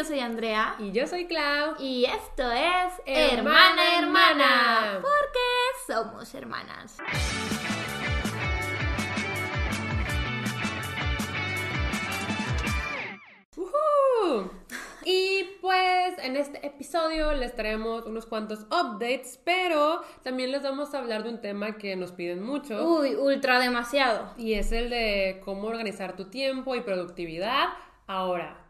yo soy Andrea. Y yo soy Clau. Y esto es Hermana, Hermana. Porque somos hermanas. ¡Uhú! Y pues en este episodio les traemos unos cuantos updates, pero también les vamos a hablar de un tema que nos piden mucho. Uy, ultra demasiado. Y es el de cómo organizar tu tiempo y productividad ahora.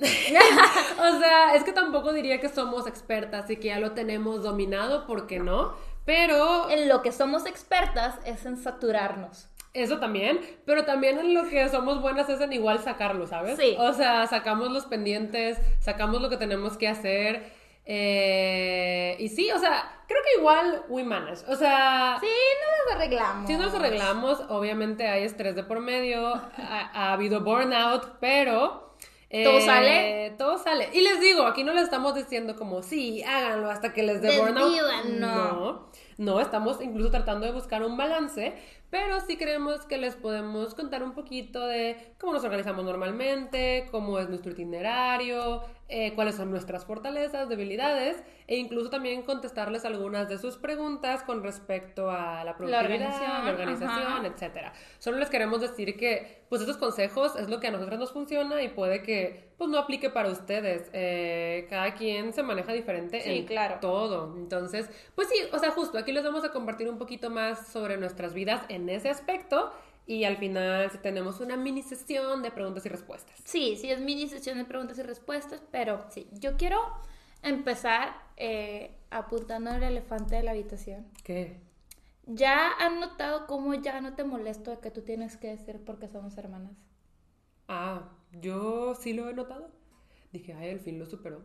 o sea, es que tampoco diría que somos expertas y que ya lo tenemos dominado, porque no. Pero En lo que somos expertas es en saturarnos. eso también, pero también en lo que somos buenas es en igual sacarlo, ¿sabes? Sí. O sea, sacamos los pendientes, sacamos lo que tenemos que hacer. eh, y sí, o sea, creo que igual we manage. O sea, Sí, no nos arreglamos. Si nos arreglamos, obviamente hay estrés de por medio, ha, ha habido burnout, pero... eh, ¿Todo sale? Todo sale. Y les digo, aquí no les estamos diciendo como, sí, háganlo hasta que les dé burnout. No. no. No, estamos incluso tratando de buscar un balance, pero sí creemos que les podemos contar un poquito de cómo nos organizamos normalmente, cómo es nuestro itinerario, eh, cuáles son nuestras fortalezas, debilidades, e incluso también contestarles algunas de sus preguntas con respecto a la productividad, organización, la organización, ajá. etcétera. Solo les queremos decir que, pues, estos consejos es lo que a nosotros nos funciona y puede que, pues, no aplique para ustedes. Eh, cada quien se maneja diferente Sí, en claro. todo. Entonces, pues sí, o sea, justo aquí les vamos a compartir un poquito más sobre nuestras vidas en ese aspecto y al final tenemos una mini sesión de preguntas y respuestas. Sí, sí, es mini sesión de preguntas y respuestas, pero sí, yo quiero empezar eh, apuntando el elefante de la habitación. ¿Qué? ¿Ya han notado cómo ya no te molesto de que tú tienes que decir porque somos hermanas? Ah, yo sí lo he notado. Dije, ay, al fin lo superó.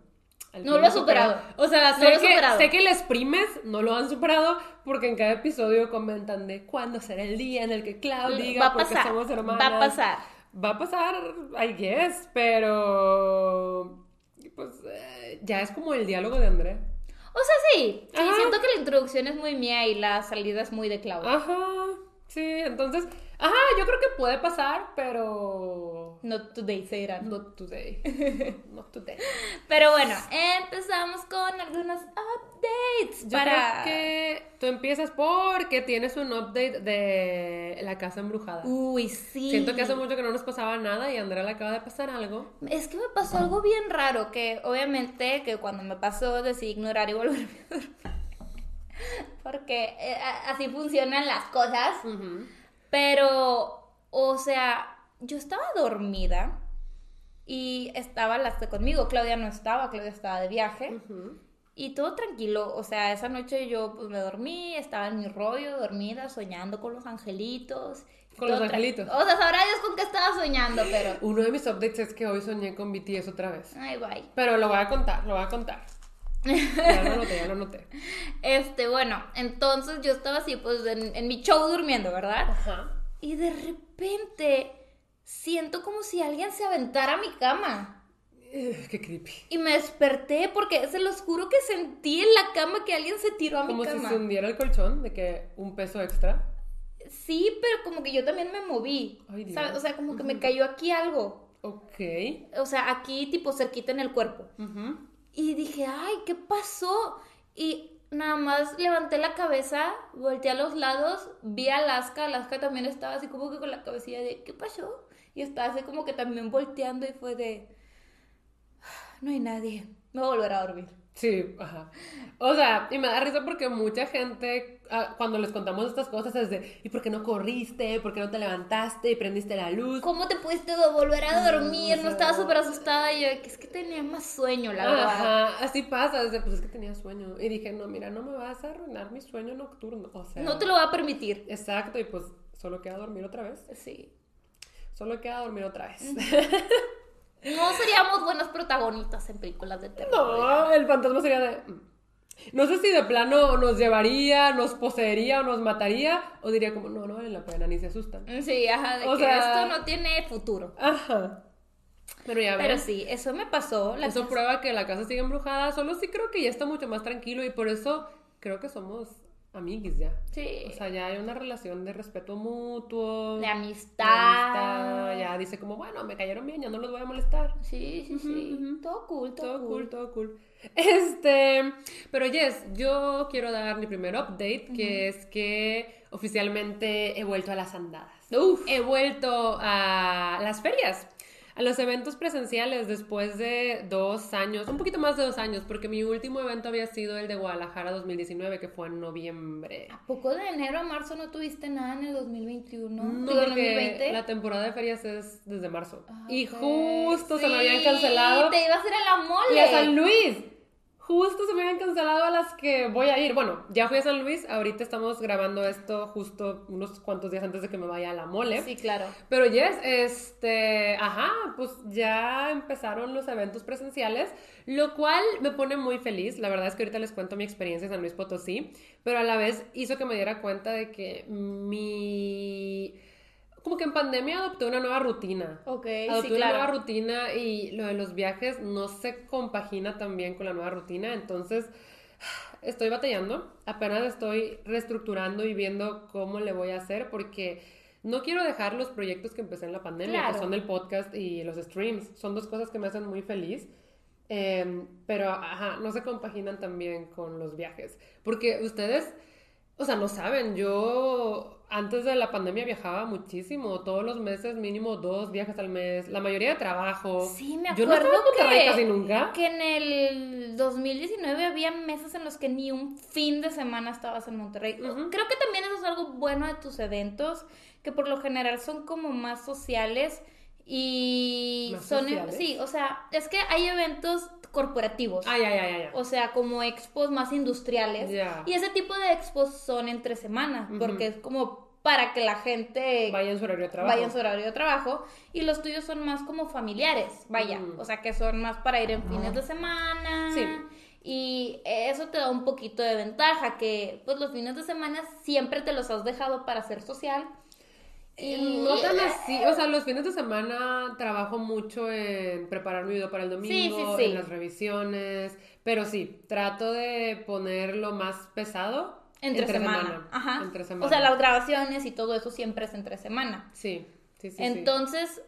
No lo ha superado. O sea, No sé, lo ha que, superado. sé que les primes no lo han superado porque en cada episodio comentan de cuándo será el día en el que Clau diga va a porque pasar, somos hermanas. va a pasar. Va a pasar, I guess, pero pues eh, ya es como el diálogo de André. O sea, sí, sí, siento que la introducción es muy mía y la salida es muy de Claudia. Ajá, entonces, ajá, yo creo que puede pasar, pero Not today, se not today, not today. Pero bueno, empezamos con algunos updates Yo para... creo que tú empiezas porque tienes un update de la casa embrujada. Uy, sí. Siento que hace mucho que no nos pasaba nada y a Andrea le acaba de pasar algo. Es que me pasó algo bien raro, que obviamente que cuando me pasó decidí ignorar y volverme a dormir. Porque eh, así funcionan las cosas. Pero, o sea, yo estaba dormida y estaba Laste conmigo. Claudia no estaba, Claudia estaba de viaje. Y todo tranquilo, o sea, esa noche yo pues me dormí, estaba en mi rollo, dormida, soñando con los angelitos. Con los angelitos. O sea, sabrá Dios con qué estaba soñando, pero... Uno de mis updates es que hoy soñé con BTS otra vez. Ay, bye. Pero lo voy a contar, lo voy a contar. Ya lo anoté, ya lo anoté. Este, bueno, entonces yo estaba así, pues, en, en mi show durmiendo, ¿verdad? Ajá. Y de repente siento como si alguien se aventara a mi cama. Eh, Qué creepy. Y me desperté porque se los juro que sentí en la cama que alguien se tiró a mi Como si cama. se hundiera el colchón, de que un peso extra. Sí, pero como que yo también me moví. Ay, Dios. ¿sabes? O sea, como que me cayó aquí algo. Ok. O sea, aquí tipo cerquita en el cuerpo. Ujú. Y dije, ay, ¿qué pasó? Y nada más levanté la cabeza, volteé a los lados, vi a Alaska. Alaska también estaba así como que con la cabecilla de, ¿qué pasó? Y estaba así como que también volteando y fue de, "Ah, no hay nadie, me voy a volver a dormir. Sí, ajá. O sea, y me da risa porque mucha gente, ah, cuando les contamos estas cosas, es de, ¿y por qué no corriste? ¿Por qué no te levantaste y prendiste la luz? ¿Cómo te pudiste volver a dormir? No sea- estaba súper asustada. Y yo, que es que tenía más sueño, la verdad. Ajá, así pasa, desde, pues es que tenía sueño. Y dije, no, mira, no me vas a arruinar mi sueño nocturno. O sea, No te lo voy a permitir. Exacto, y pues solo queda dormir otra vez. Sí. Solo queda dormir otra vez. No seríamos buenos protagonistas en películas de terror. No, el fantasma sería de. mm. No sé si de plano nos llevaría, nos poseería o nos mataría, o diría como, no, no vale la pena, ni se asustan. Sí, ajá, de O que sea- esto no tiene futuro. Ajá. Pero ya Pero ves. sí, eso me pasó. La Eso casa- prueba que la casa sigue embrujada, solo sí creo que ya está mucho más tranquilo y por eso creo que somos amiguis ya. Sí. O sea, ya hay una relación de respeto mutuo. de de amistad. amistad, Ya dice como, bueno, me cayeron bien, ya no los voy a molestar. Sí, sí, sí. Ujú, ujú. Todo cool, todo, Todo cool. cool, todo cool. Este, pero yes, yo quiero dar mi primer update, que es que oficialmente he vuelto a las andadas. Uf. He vuelto a las ferias, a los eventos presenciales después de dos años, un poquito más de dos años, porque mi último evento había sido el de Guadalajara 2019, que fue en noviembre. ¿A poco de enero a marzo no tuviste nada en el 2021? No, Digo, porque 2020. la temporada de ferias es desde marzo. Ah, y justo se me habían cancelado. Te ibas a ir a la mole. Y a San Luis. Justo se me habían cancelado a las que voy a ir. Bueno, ya fui a San Luis. Ahorita estamos grabando esto justo unos cuantos días antes de que me vaya a la mole. Sí, claro. Pero yes, este, ajá, pues ya empezaron los eventos presenciales, lo cual me pone muy feliz. La verdad es que ahorita les cuento mi experiencia en San Luis Potosí, pero a la vez hizo que me diera cuenta de que mi... Como que en pandemia adopté una nueva rutina. Ok, Adopté sí, una claro. nueva rutina y lo de los viajes no se compagina tan bien con la nueva rutina, entonces estoy batallando, apenas estoy reestructurando y viendo cómo le voy a hacer porque no quiero dejar los proyectos que empecé en la pandemia, Claro. que son el podcast y los streams, son dos cosas que me hacen muy feliz. eh, pero, ajá, no se compaginan tan bien con los viajes. Porque ustedes, o sea, no saben, yo antes de la pandemia viajaba muchísimo, todos los meses mínimo dos viajes al mes, la mayoría de trabajo. Sí, me Yo no acuerdo estaba en Monterrey que, casi nunca. que en el 2019 había meses en los que ni un fin de semana estabas en Monterrey. Creo que también eso es algo bueno de tus eventos, que por lo general son como más sociales y ¿Más son... sociales? Sí, o sea, es que hay eventos corporativos. Ay, ay, ay, ay. O sea, como expos más industriales. Y ese tipo de expos son entre semanas, Ujú. porque es como para que la gente Vaya en su horario de trabajo. vaya en su horario de trabajo. Y los tuyos son más como familiares, vaya. O sea, que son más para ir en fines de semana. Sí. Y eso te da un poquito de ventaja, que pues los fines de semana siempre te los has dejado para ser social. Y no tan así, o sea, los fines de semana trabajo mucho en preparar mi video para el domingo, Sí, sí, sí. en las revisiones, pero sí, trato de ponerlo más pesado Entre, semana. Ajá. Entre semana. O sea, las grabaciones y todo eso siempre es entre semana. Sí, sí. sí. Entonces,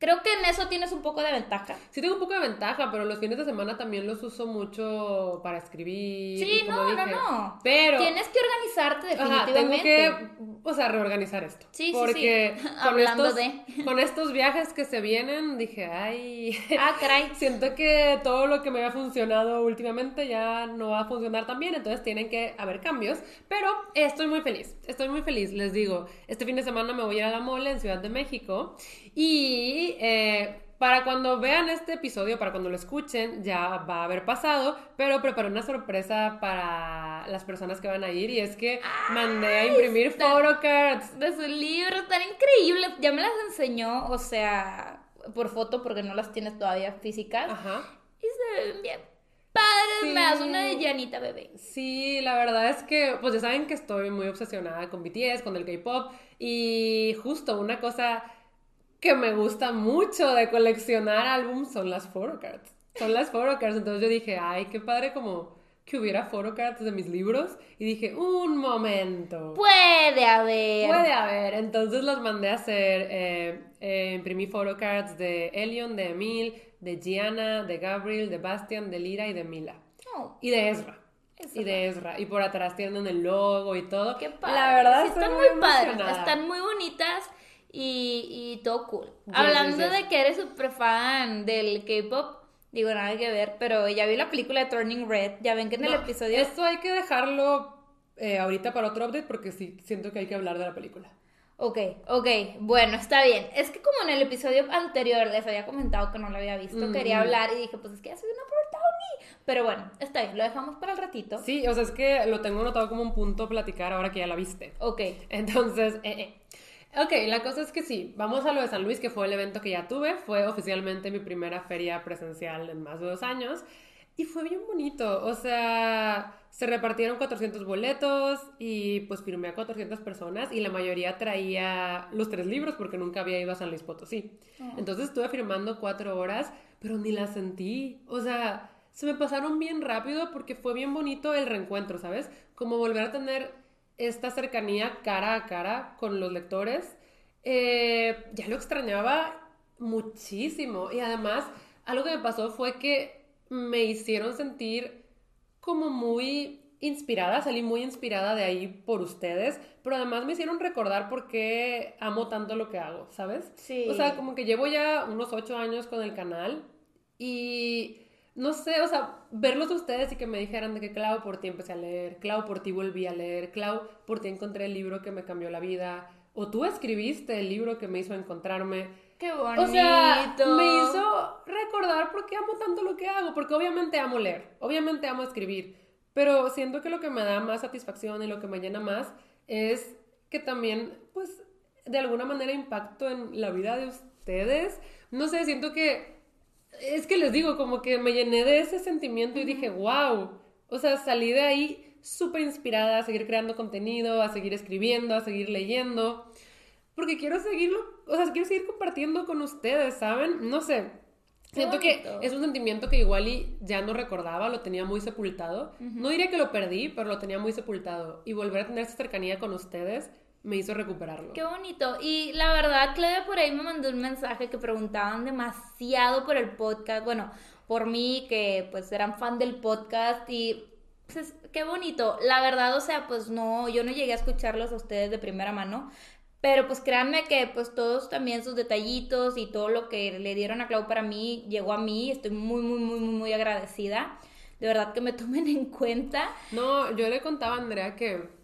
creo que en eso tienes un poco de ventaja. Sí tengo un poco de ventaja, pero los fines de semana también los uso mucho para escribir. Sí, no, no, dije, no. Pero Tienes que organizarte Ajá, definitivamente. tengo que, o sea, reorganizar esto. Sí, sí, porque sí. Con Hablando estos, de. con estos viajes que se vienen, dije, ay, Ah, caray. siento que todo lo que me había funcionado últimamente ya no va a funcionar tan bien, entonces tienen que haber cambios. Pero estoy muy feliz, estoy muy feliz, les digo. Este fin de semana me voy a ir a la mole en Ciudad de México y eh, para cuando vean este episodio, para cuando lo escuchen, ya va a haber pasado, pero preparé una sorpresa para las personas que van a ir y es que mandé a imprimir photocards. De su libro, tan increíbles. Ya me las enseñó, o sea, por foto, porque no las tienes todavía físicas. Ajá. Y se ven bien padres. Sí. Me das una de Janita, bebé. Sí, la verdad es que, pues ya saben que estoy muy obsesionada con BTS, con el K-pop, y justo una cosa que me gusta mucho de coleccionar álbums son las photocards. Son las photocards, entonces yo dije, ay, qué padre como que hubiera photocards de mis libros, y dije, un momento. Puede haber. Puede haber, entonces los mandé a hacer, eh, eh, imprimí photocards de Elion, de Emil, de Gianna, de Gabriel, de Bastian, de Lira y de Mila. Oh, Y de Ezra. Y de Ezra. Y por atrás tienen el logo y todo. qué padre. La verdad Sí, están muy padres. Están muy bonitas y, y todo cool. Yes, Hablando yes, yes. de que eres súper fan del K-pop, digo nada que ver, pero ya vi la película de Turning Red. Ya ven que en el No, episodio. Esto hay que dejarlo eh, ahorita para otro update porque sí siento que hay que hablar de la película. Ok, ok, bueno, está bien. Es que como en el episodio anterior les había comentado que no lo había visto, Mm. quería hablar y dije, pues es que ya soy una Tony. Pero bueno, está bien, lo dejamos para el ratito. Sí, o sea, es que lo tengo anotado como un punto a platicar ahora que ya la viste. Ok, Entonces, eh, eh. Ok, la cosa es que sí, vamos a lo de San Luis, que fue el evento que ya tuve, fue oficialmente mi primera feria presencial en más de dos años, y fue bien bonito, o sea, se repartieron 400 boletos y pues firmé a 400 personas y la mayoría traía los tres libros porque nunca había ido a San Luis Potosí. Oh. Entonces estuve firmando cuatro horas, pero ni la sentí, o sea, se me pasaron bien rápido porque fue bien bonito el reencuentro, ¿sabes? Como volver a tener esta cercanía cara a cara con los lectores, eh, ya lo extrañaba muchísimo. Y además, algo que me pasó fue que me hicieron sentir como muy inspirada, salí muy inspirada de ahí por ustedes, pero además me hicieron recordar por qué amo tanto lo que hago, ¿sabes? Sí. O sea, como que llevo ya unos ocho años con el canal y no sé, o sea, verlos ustedes y que me dijeran de que Clau por ti empecé a leer, Clau por ti volví a leer, Clau por ti encontré el libro que me cambió la vida, o tú escribiste el libro que me hizo encontrarme. Qué bonito. O sea, me hizo recordar por qué amo tanto lo que hago, porque obviamente amo leer, obviamente amo escribir, pero siento que lo que me da más satisfacción y lo que me llena más es que también, pues, de alguna manera impacto en la vida de ustedes. No sé, siento que, es que les digo, como que me llené de ese sentimiento y dije, wow, o sea, salí de ahí súper inspirada a seguir creando contenido, a seguir escribiendo, a seguir leyendo, porque quiero seguirlo, o sea, quiero seguir compartiendo con ustedes, ¿saben? No sé. Siento que es un sentimiento que igual y ya no recordaba, lo tenía muy sepultado. No diría que lo perdí, pero lo tenía muy sepultado. Y volver a tener esa cercanía con ustedes me hizo recuperarlo. Qué bonito. Y la verdad, Claudia por ahí me mandó un mensaje que preguntaban demasiado por el podcast. Bueno, por mí, que pues eran fan del podcast y pues, es- qué bonito. La verdad, o sea, pues no, yo no llegué a escucharlos a ustedes de primera mano. Pero pues créanme que pues todos también sus detallitos y todo lo que le dieron a Clau para mí llegó a mí. Estoy muy, muy, muy, muy, muy agradecida. De verdad que me tomen en cuenta. No, yo le contaba a Andrea que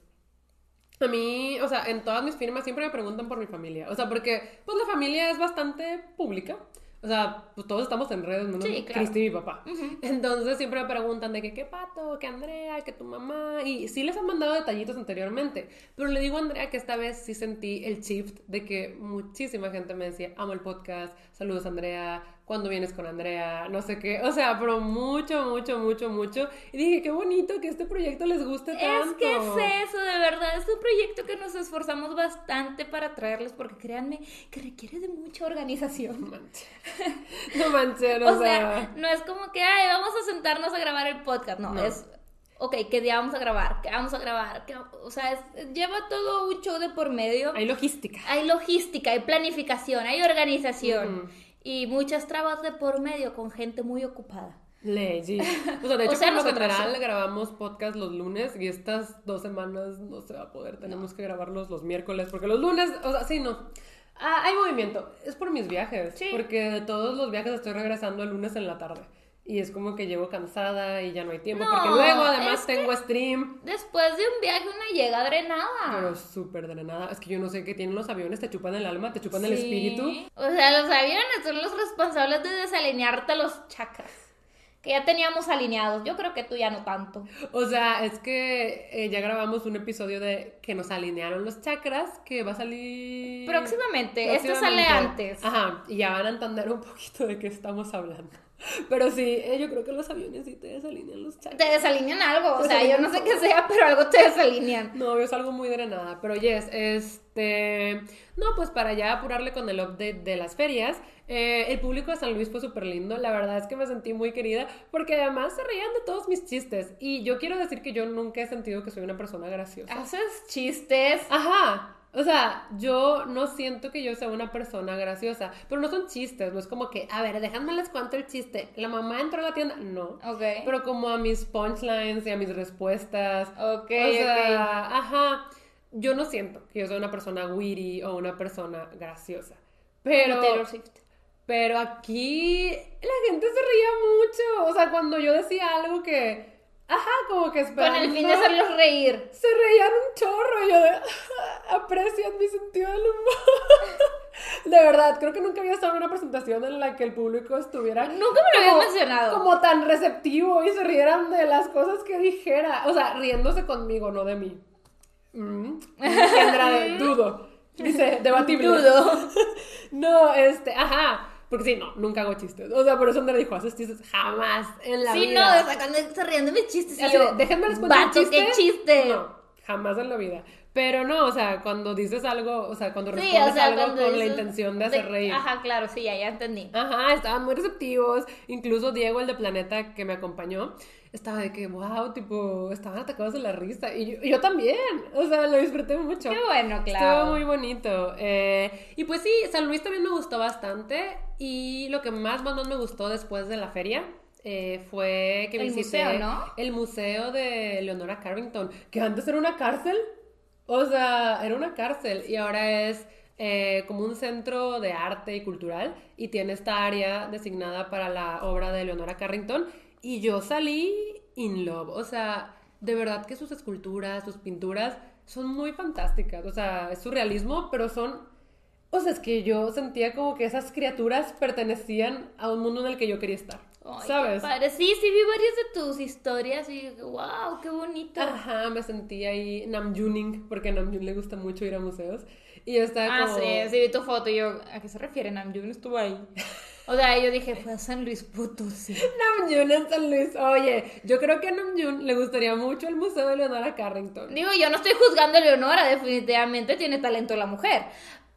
a mí, o sea, en todas mis firmas siempre me preguntan por mi familia. O sea, porque pues la familia es bastante pública. O sea, pues todos estamos en redes, menos Sí, claro. Cristi y mi papá. Entonces siempre me preguntan de que qué pato, que Andrea, que tu mamá. Y sí les han mandado detallitos anteriormente. Pero le digo a Andrea que esta vez sí sentí el shift de que muchísima gente me decía, amo el podcast, saludos Andrea, ¿cuándo vienes con Andrea? No sé qué. O sea, pero mucho, mucho, mucho, mucho. Y dije, qué bonito que este proyecto les guste tanto. Es que es eso, de verdad, es un proyecto que nos esforzamos bastante para traerles, porque créanme que requiere de mucha No organización. manches. No manches, o, O sea, no es como que, ay, vamos a sentarnos a grabar el podcast, no, No. es, ok, ¿qué día vamos a grabar? ¿Qué vamos a grabar? ¿Qué- o sea, es- lleva todo un show de por medio. hay logística. Hay logística, hay planificación, hay organización. Y muchas trabas de por medio con gente muy ocupada. Legit. O sea, de O hecho, sea, por lo general sí. grabamos podcast los lunes y estas dos semanas no se va a poder. Tenemos que grabarlos los miércoles porque los lunes, o sea, sí, no. Ah, hay movimiento. Es por mis viajes. Sí. Porque de todos los viajes estoy regresando el lunes en la tarde. Y es como que llego cansada y ya no hay tiempo. No, porque luego además es que- tengo stream. Después de un viaje una llega drenada. Pero súper drenada. Es que yo no sé qué tienen los aviones. Te chupan el alma, te chupan el espíritu. O sea, los aviones son los responsables de desalinearte los chakras. Que ya teníamos alineados. Yo creo que tú ya no tanto. O sea, es que eh, ya grabamos un episodio de que nos alinearon los chakras, que va a salir... Próximamente. Este sale próximamente. antes. Ajá, y ya van a entender un poquito de qué estamos hablando. Pero sí, eh, yo creo que los aviones sí te desalinean los chakras. Te desalinean algo. O sea, yo no sé qué sea, pero algo te desalinean. No, yo salgo muy drenada, pero yes, este... No, pues para ya apurarle con el update de las ferias, eh, el público de San Luis fue súper lindo, la verdad es que me sentí muy querida, porque además se reían de todos mis chistes, y yo quiero decir que yo nunca he sentido que soy una persona graciosa. Haces chistes. Ajá. O sea, yo no siento que yo sea una persona graciosa, pero no son chistes, no es como que, a ver, déjame les cuento el chiste. La mamá entró a la tienda, no. Ok. Pero como a mis punchlines y a mis respuestas. Ok, o sea, ok. ajá. Yo no siento que yo sea una persona witty o una persona graciosa. Pero, Como Taylor Swift. pero aquí la gente se reía mucho. O sea, cuando yo decía algo que, ajá, como que Con esperando. el fin de hacerlos reír. Se reían un chorro y yo de, aprecian mi sentido del humor. De verdad, creo que nunca había estado en una presentación en la que el público estuviera Nunca me lo habías como- mencionado. como tan receptivo y se rieran de las cosas que dijera. O sea, riéndose conmigo, no de mí. Mm. Andrade, dudo. Dice, debatible. Dudo. No, este, ajá. Porque sí, no, nunca hago chistes. O sea, por eso Andrea dijo, haces chistes jamás en la Sí, vida. no, de sacando, se ríen de mis chistes. Así yo, déjenme les cuento un "Vato, chiste. qué chiste. No, jamás en la vida. Pero no, o sea, cuando dices algo, o sea, cuando Sí, respondes o sea, algo cuando con la intención de hacer reír. Ajá, claro, sí, ya, ya entendí. Ajá, estaban muy receptivos. Incluso Diego, el de Planeta, que me acompañó, estaba de que, wow, tipo, estaban atacados de la risa. Y yo, yo también, o sea, lo disfruté mucho. Qué bueno, claro. Estuvo muy bonito. Eh, y pues sí, San Luis también me gustó bastante. Y lo que más, más, más me gustó después de la feria eh, fue que El visité museo, ¿no? el museo de Leonora Carrington, que antes era una cárcel. O sea, era una cárcel y ahora es eh, como un centro de arte y cultural y tiene esta área designada para la obra de Leonora Carrington y yo salí in love, o sea, de verdad que sus esculturas, sus pinturas son muy fantásticas, o sea, es surrealismo, pero son, o sea, es que yo sentía como que esas criaturas pertenecían a un mundo en el que yo quería estar, Ay, ¿sabes? padre. Sí, sí, vi varias de tus historias y dije, wow, qué bonito. Ajá, me sentí ahí Namjuning, porque a Namjoon le gusta mucho ir a museos. Y yo estaba Ah, como... sí, sí, vi tu foto y yo, ¿a qué se refiere Namjoon? Estuvo ahí. O sea, yo dije, fue a San Luis Potosí. Namjoon en San Luis. Oye, yo creo que a Namjoon le gustaría mucho el Museo de Leonora Carrington. Digo, yo no estoy juzgando a Leonora, definitivamente tiene talento la mujer.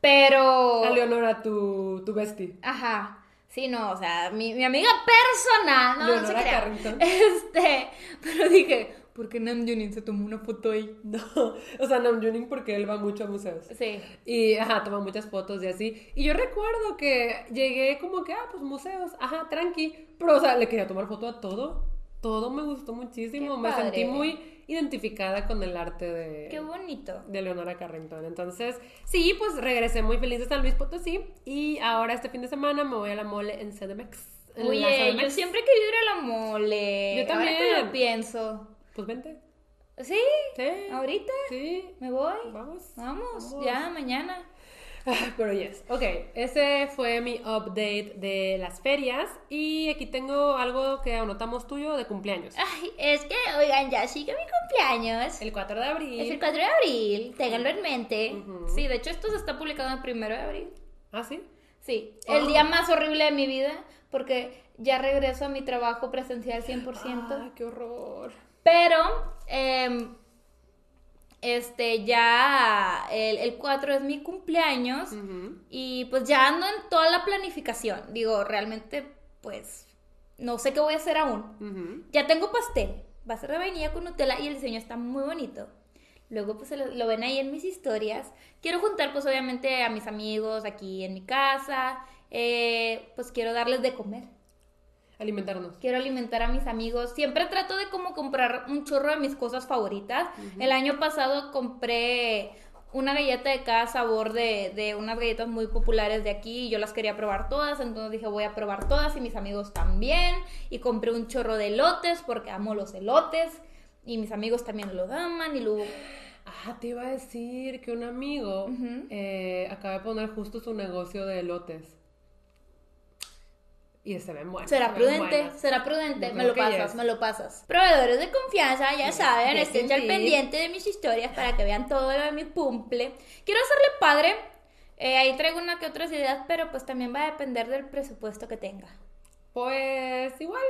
Pero. A Leonora, tu, tu bestie. Ajá. Sí, no, o sea, mi, mi amiga personal, no, no Leonora crea. Carrington. Este, pero dije, ¿por qué Namjoon se tomó una foto ahí? No, o sea, Namjooning porque él va mucho a museos. Sí. Y, ajá, toma muchas fotos y así. Y yo recuerdo que llegué como que, ah, pues museos, ajá, tranqui. Pero, o sea, le quería tomar foto a todo. Todo me gustó muchísimo. Qué Me sentí muy identificada con el arte de... Qué bonito. de Leonora Carrington. Entonces, sí, pues regresé muy feliz de San Luis Potosí y ahora este fin de semana me voy a la mole en CDMX. en Oye, yo siempre he querido ir a la mole. Yo Ahora que también. lo pienso. Pues vente. ¿Sí? Sí. ¿Ahorita? Sí. ¿Me voy? Vamos. Vamos, Vamos. ya, mañana. Ah, Pero yes. Ok, ese fue mi update de las ferias y aquí tengo algo que anotamos tuyo de cumpleaños. Ay, es que, oigan, ya sigue mi cumpleaños. El 4 de abril. Es el 4 de abril, ténganlo en mente. Ujú. Sí, de hecho esto se está publicando el 1 de abril. Ah, sí. Sí, Oh. el día más horrible de mi vida porque ya regreso a mi trabajo presencial 100%. Ah, qué horror. Pero, em, este, ya el, el 4 es mi cumpleaños y pues ya ando en toda la planificación. Digo, realmente, pues, no sé qué voy a hacer aún. Ya tengo pastel, va a ser de vainilla con Nutella y el diseño está muy bonito. Luego pues lo ven ahí en mis historias. Quiero juntar pues obviamente a mis amigos aquí en mi casa. Eh, pues quiero darles de comer. Alimentarnos. Quiero alimentar a mis amigos. Siempre trato de como comprar un chorro de mis cosas favoritas. El año pasado compré una galleta de cada sabor de, de unas galletas muy populares de aquí y yo las quería probar todas. Entonces dije voy a probar todas y mis amigos también. Y compré un chorro de elotes porque amo los elotes. Y mis amigos también lo aman y luego... Ah, te iba a decir que un amigo eh, acaba de poner justo su negocio de elotes. Y se ven buenos. Será prudente, será prudente. Me lo pasas, me lo pasas. Proveedores de confianza, ya saben, estén al pendiente de mis historias para que vean todo lo de mi cumple. Quiero hacerle padre. eh, ahí traigo una que otras ideas, pero pues también va a depender del presupuesto que tenga. Pues igual.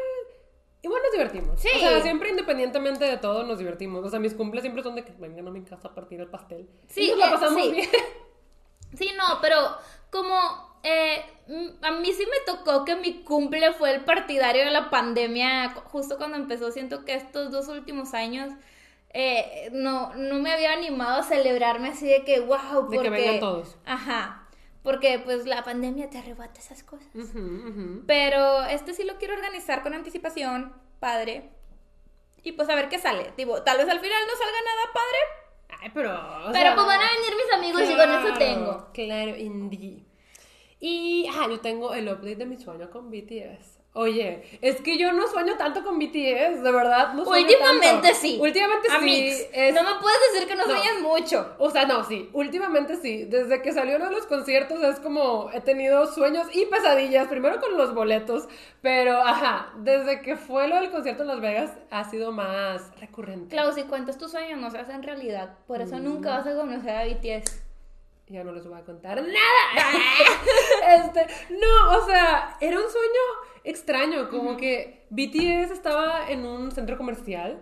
Igual nos divertimos. Sí. O sea, siempre independientemente de todo nos divertimos. O sea, mis cumples siempre son de que vengan a mi casa a partir el pastel. Sí, Y nos la eh, pasamos sí. bien. Sí, no, pero como eh, mm, a mí sí me tocó que mi cumple fue el partidario de la pandemia, justo cuando empezó, siento que estos dos últimos años eh, no, no me había animado a celebrarme así de que, wow, De porque... que vengan todos. Ajá, porque pues la pandemia te arrebata esas cosas. Pero este sí lo quiero organizar con anticipación, padre. Y pues a ver qué sale. Tipo, tal vez al final no salga nada padre. Ay, pero. Pero sea, pues van a venir mis amigos y con eso tengo. Claro, indie. Y, ah, yo tengo el update de mi sueño con BTS. Oye, es que yo no sueño tanto con BTS, de verdad, no sueño Últimamente tanto. sí. Últimamente sí. Amix, es- no me puedes decir que no, No. sueñas mucho. O sea, no, sí, últimamente sí. Desde que salió uno de los conciertos es como he tenido sueños y pesadillas, primero con los boletos, pero ajá, desde que fue lo del concierto en Las Vegas ha sido más recurrente. Claro, si cuentas tus sueños no se hacen realidad. Por eso Mm. nunca vas a conocer a BTS. Ya no les voy a contar nada. este, no, o sea, era un sueño extraño, como que BTS estaba en un centro comercial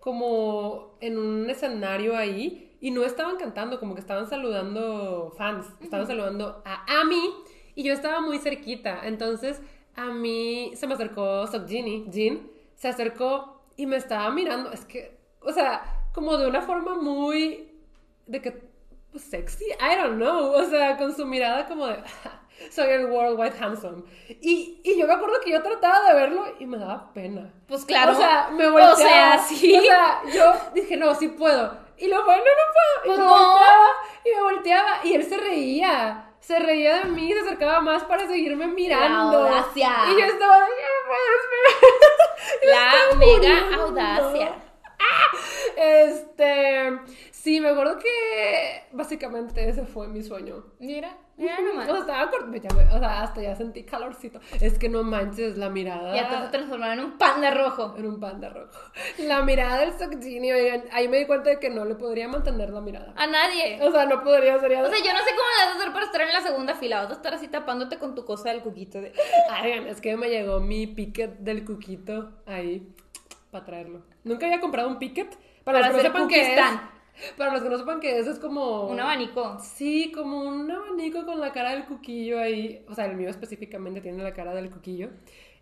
como en un escenario ahí y no estaban cantando, como que estaban saludando fans, estaban saludando a Ami y yo estaba muy cerquita. Entonces a mí se me acercó Sokjini, Jin, se acercó y me estaba mirando. Es que, o sea, como de una forma muy de que sexy, I don't know, o sea, con su mirada como de soy el worldwide handsome. Y, y yo me acuerdo que yo trataba de verlo y me daba pena. Pues claro. O sea, me volteaba. O sea, sí. O sea, yo dije, no, sí puedo. Y lo bueno, no, no puedo. Y Pues me no. volteaba, y me volteaba, y él se reía. Se reía de mí, se acercaba más para seguirme mirando. La audacia. Y yo estaba, "Ya puedes ver". La mega muriendo. audacia. Este, sí, me acuerdo que básicamente ese fue mi sueño. Mira, mira O nomás. sea, ya me- o sea, hasta ya sentí calorcito. Es que no manches la mirada. Ya te vas a transformar en un panda rojo. en un panda rojo. La mirada del Sokjini, oigan, ahí me di cuenta de que no le podría mantener la mirada. A nadie. O sea, no podría, sería... O sea, yo no sé cómo le vas a hacer para estar en la segunda fila. Vas a estar así tapándote con tu cosa del cuquito. De... Oigan, es que me llegó mi piquet del cuquito ahí para traerlo. Nunca había comprado un piquet. Para, Para los que no sepan qué es. Para los que no sepan qué es, es como... Un abanico. Sí, como un abanico con la cara del cuquillo ahí. O sea, el mío específicamente tiene la cara del cuquillo.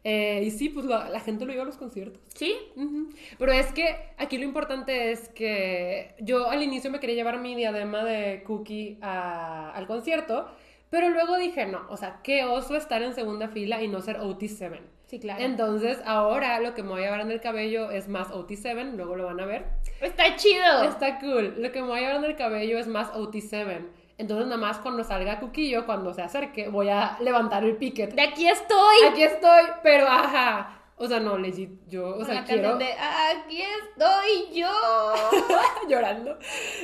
Eh, y sí, pues la, la gente lo lleva a los conciertos. ¿Sí? Ujú. Pero es que aquí lo importante es que yo al inicio me quería llevar mi diadema de cookie a- al concierto, pero luego dije, no, o sea, qué oso estar en segunda fila y no ser OT7. Sí, claro. Entonces, ahora lo que me voy a llevar en el cabello es más OT7, luego lo van a ver. Está chido. Está cool. Lo que me voy a llevar en el cabello es más OT7. Entonces, nada más cuando salga Cuquillo, cuando se acerque, voy a levantar el piquet. De aquí estoy. Aquí estoy, pero ajá. O sea, no, legit, yo, o Con sea, la quiero... de Aquí estoy yo. llorando.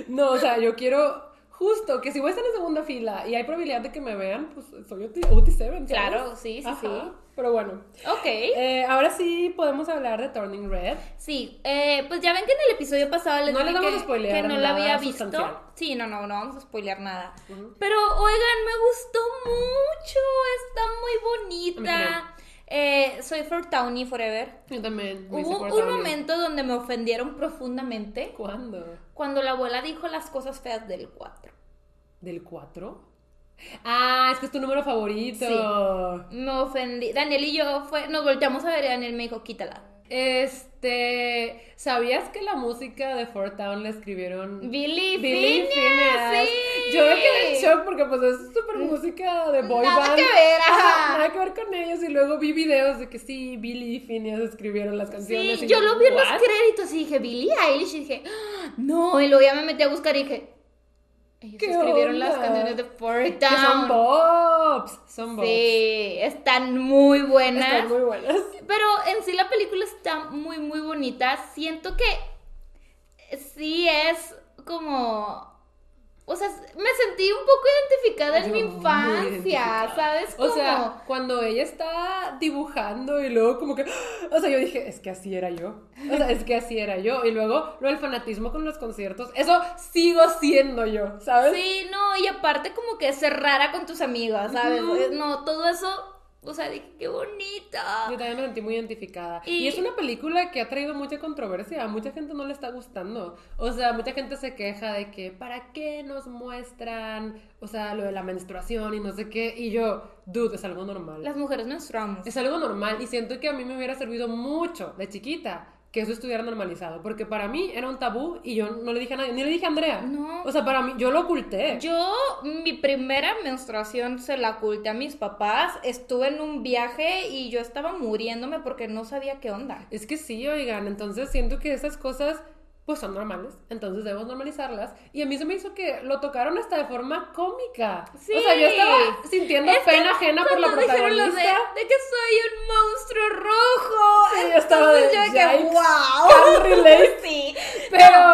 No, o sea, yo quiero justo que si voy a estar en segunda fila y hay probabilidad de que me vean, pues soy OT, OT7. ¿sabes? Claro, sí, sí, Ajá. sí. Pero bueno, Ok. eh, ahora sí podemos hablar de Turning Red. Sí, eh, pues ya ven que en el episodio pasado les No les dije vamos a que, spoilear que no la había visto. Sí, no, no, no vamos a spoilear nada. Pero oigan, me gustó mucho, está muy bonita. Eh, soy for Townie Forever. Yo también. Hubo un momento donde me ofendieron profundamente ¿Cuándo? cuando la abuela dijo las cosas feas del 4. ¿Del 4? Ah, es que es tu número favorito. Me ofendí. Daniel y yo fue, nos volteamos a ver y Daniel me dijo, quítala. Este, ¿sabías que la música de Fort Town la escribieron Billy, Billy Phineas, Phineas? sí. Yo me quedé en shock porque pues es súper música de boy Nada band. que ver, ajá. Nada que ver con ellos y luego vi videos de que sí, Billy y Phineas escribieron las canciones. Sí, y yo lo vi en los créditos y dije, Billie Eilish, y dije, "Ah, no, y luego ya me metí a buscar y dije, ellos ¿Qué escribieron las canciones de Fort Que son Town. bops, son bops. Sí, están muy buenas. Están muy buenas. Pero en sí la película está muy, muy bonita. Siento que sí es como... O sea, me sentí un poco identificada en mi infancia. ¿sabes? O sea, cuando ella está dibujando y luego como que, o sea, yo dije, es que así era yo. O sea, es que así era yo. Y luego, lo del fanatismo con los conciertos, eso sigo siendo yo, ¿sabes? Sí, no, y aparte como que ser rara con tus amigas, ¿sabes? Eh, No, todo eso, o sea, dije, qué bonita. Yo también me sentí muy identificada. Y... Y- es una película que ha traído mucha controversia. A mucha gente no le está gustando. O sea, mucha gente se queja de que, ¿para qué nos muestran? O sea, lo de la menstruación y no sé qué. Y yo, dude, es algo normal. Las mujeres menstruamos. Es algo normal y siento que a mí me hubiera servido mucho de chiquita que eso estuviera normalizado, porque para mí era un tabú y yo no le dije a nadie, ni le dije a Andrea. No. O sea, para mí, yo lo oculté. Yo, mi primera menstruación se la oculté a mis papás. Estuve en un viaje y yo estaba muriéndome porque no sabía qué onda. Es que sí, oigan, entonces siento que esas cosas pues son normales, entonces debemos normalizarlas. Y a mí se me hizo que lo tocaron hasta de forma cómica. Sí. O sea, yo estaba sintiendo Es pena ajena por la dijeron lo protagonista. de, de que soy un monstruo rojo. Sí, yo estaba de, yo de que, "Yikes, wow. can't relate". Sí, Pero-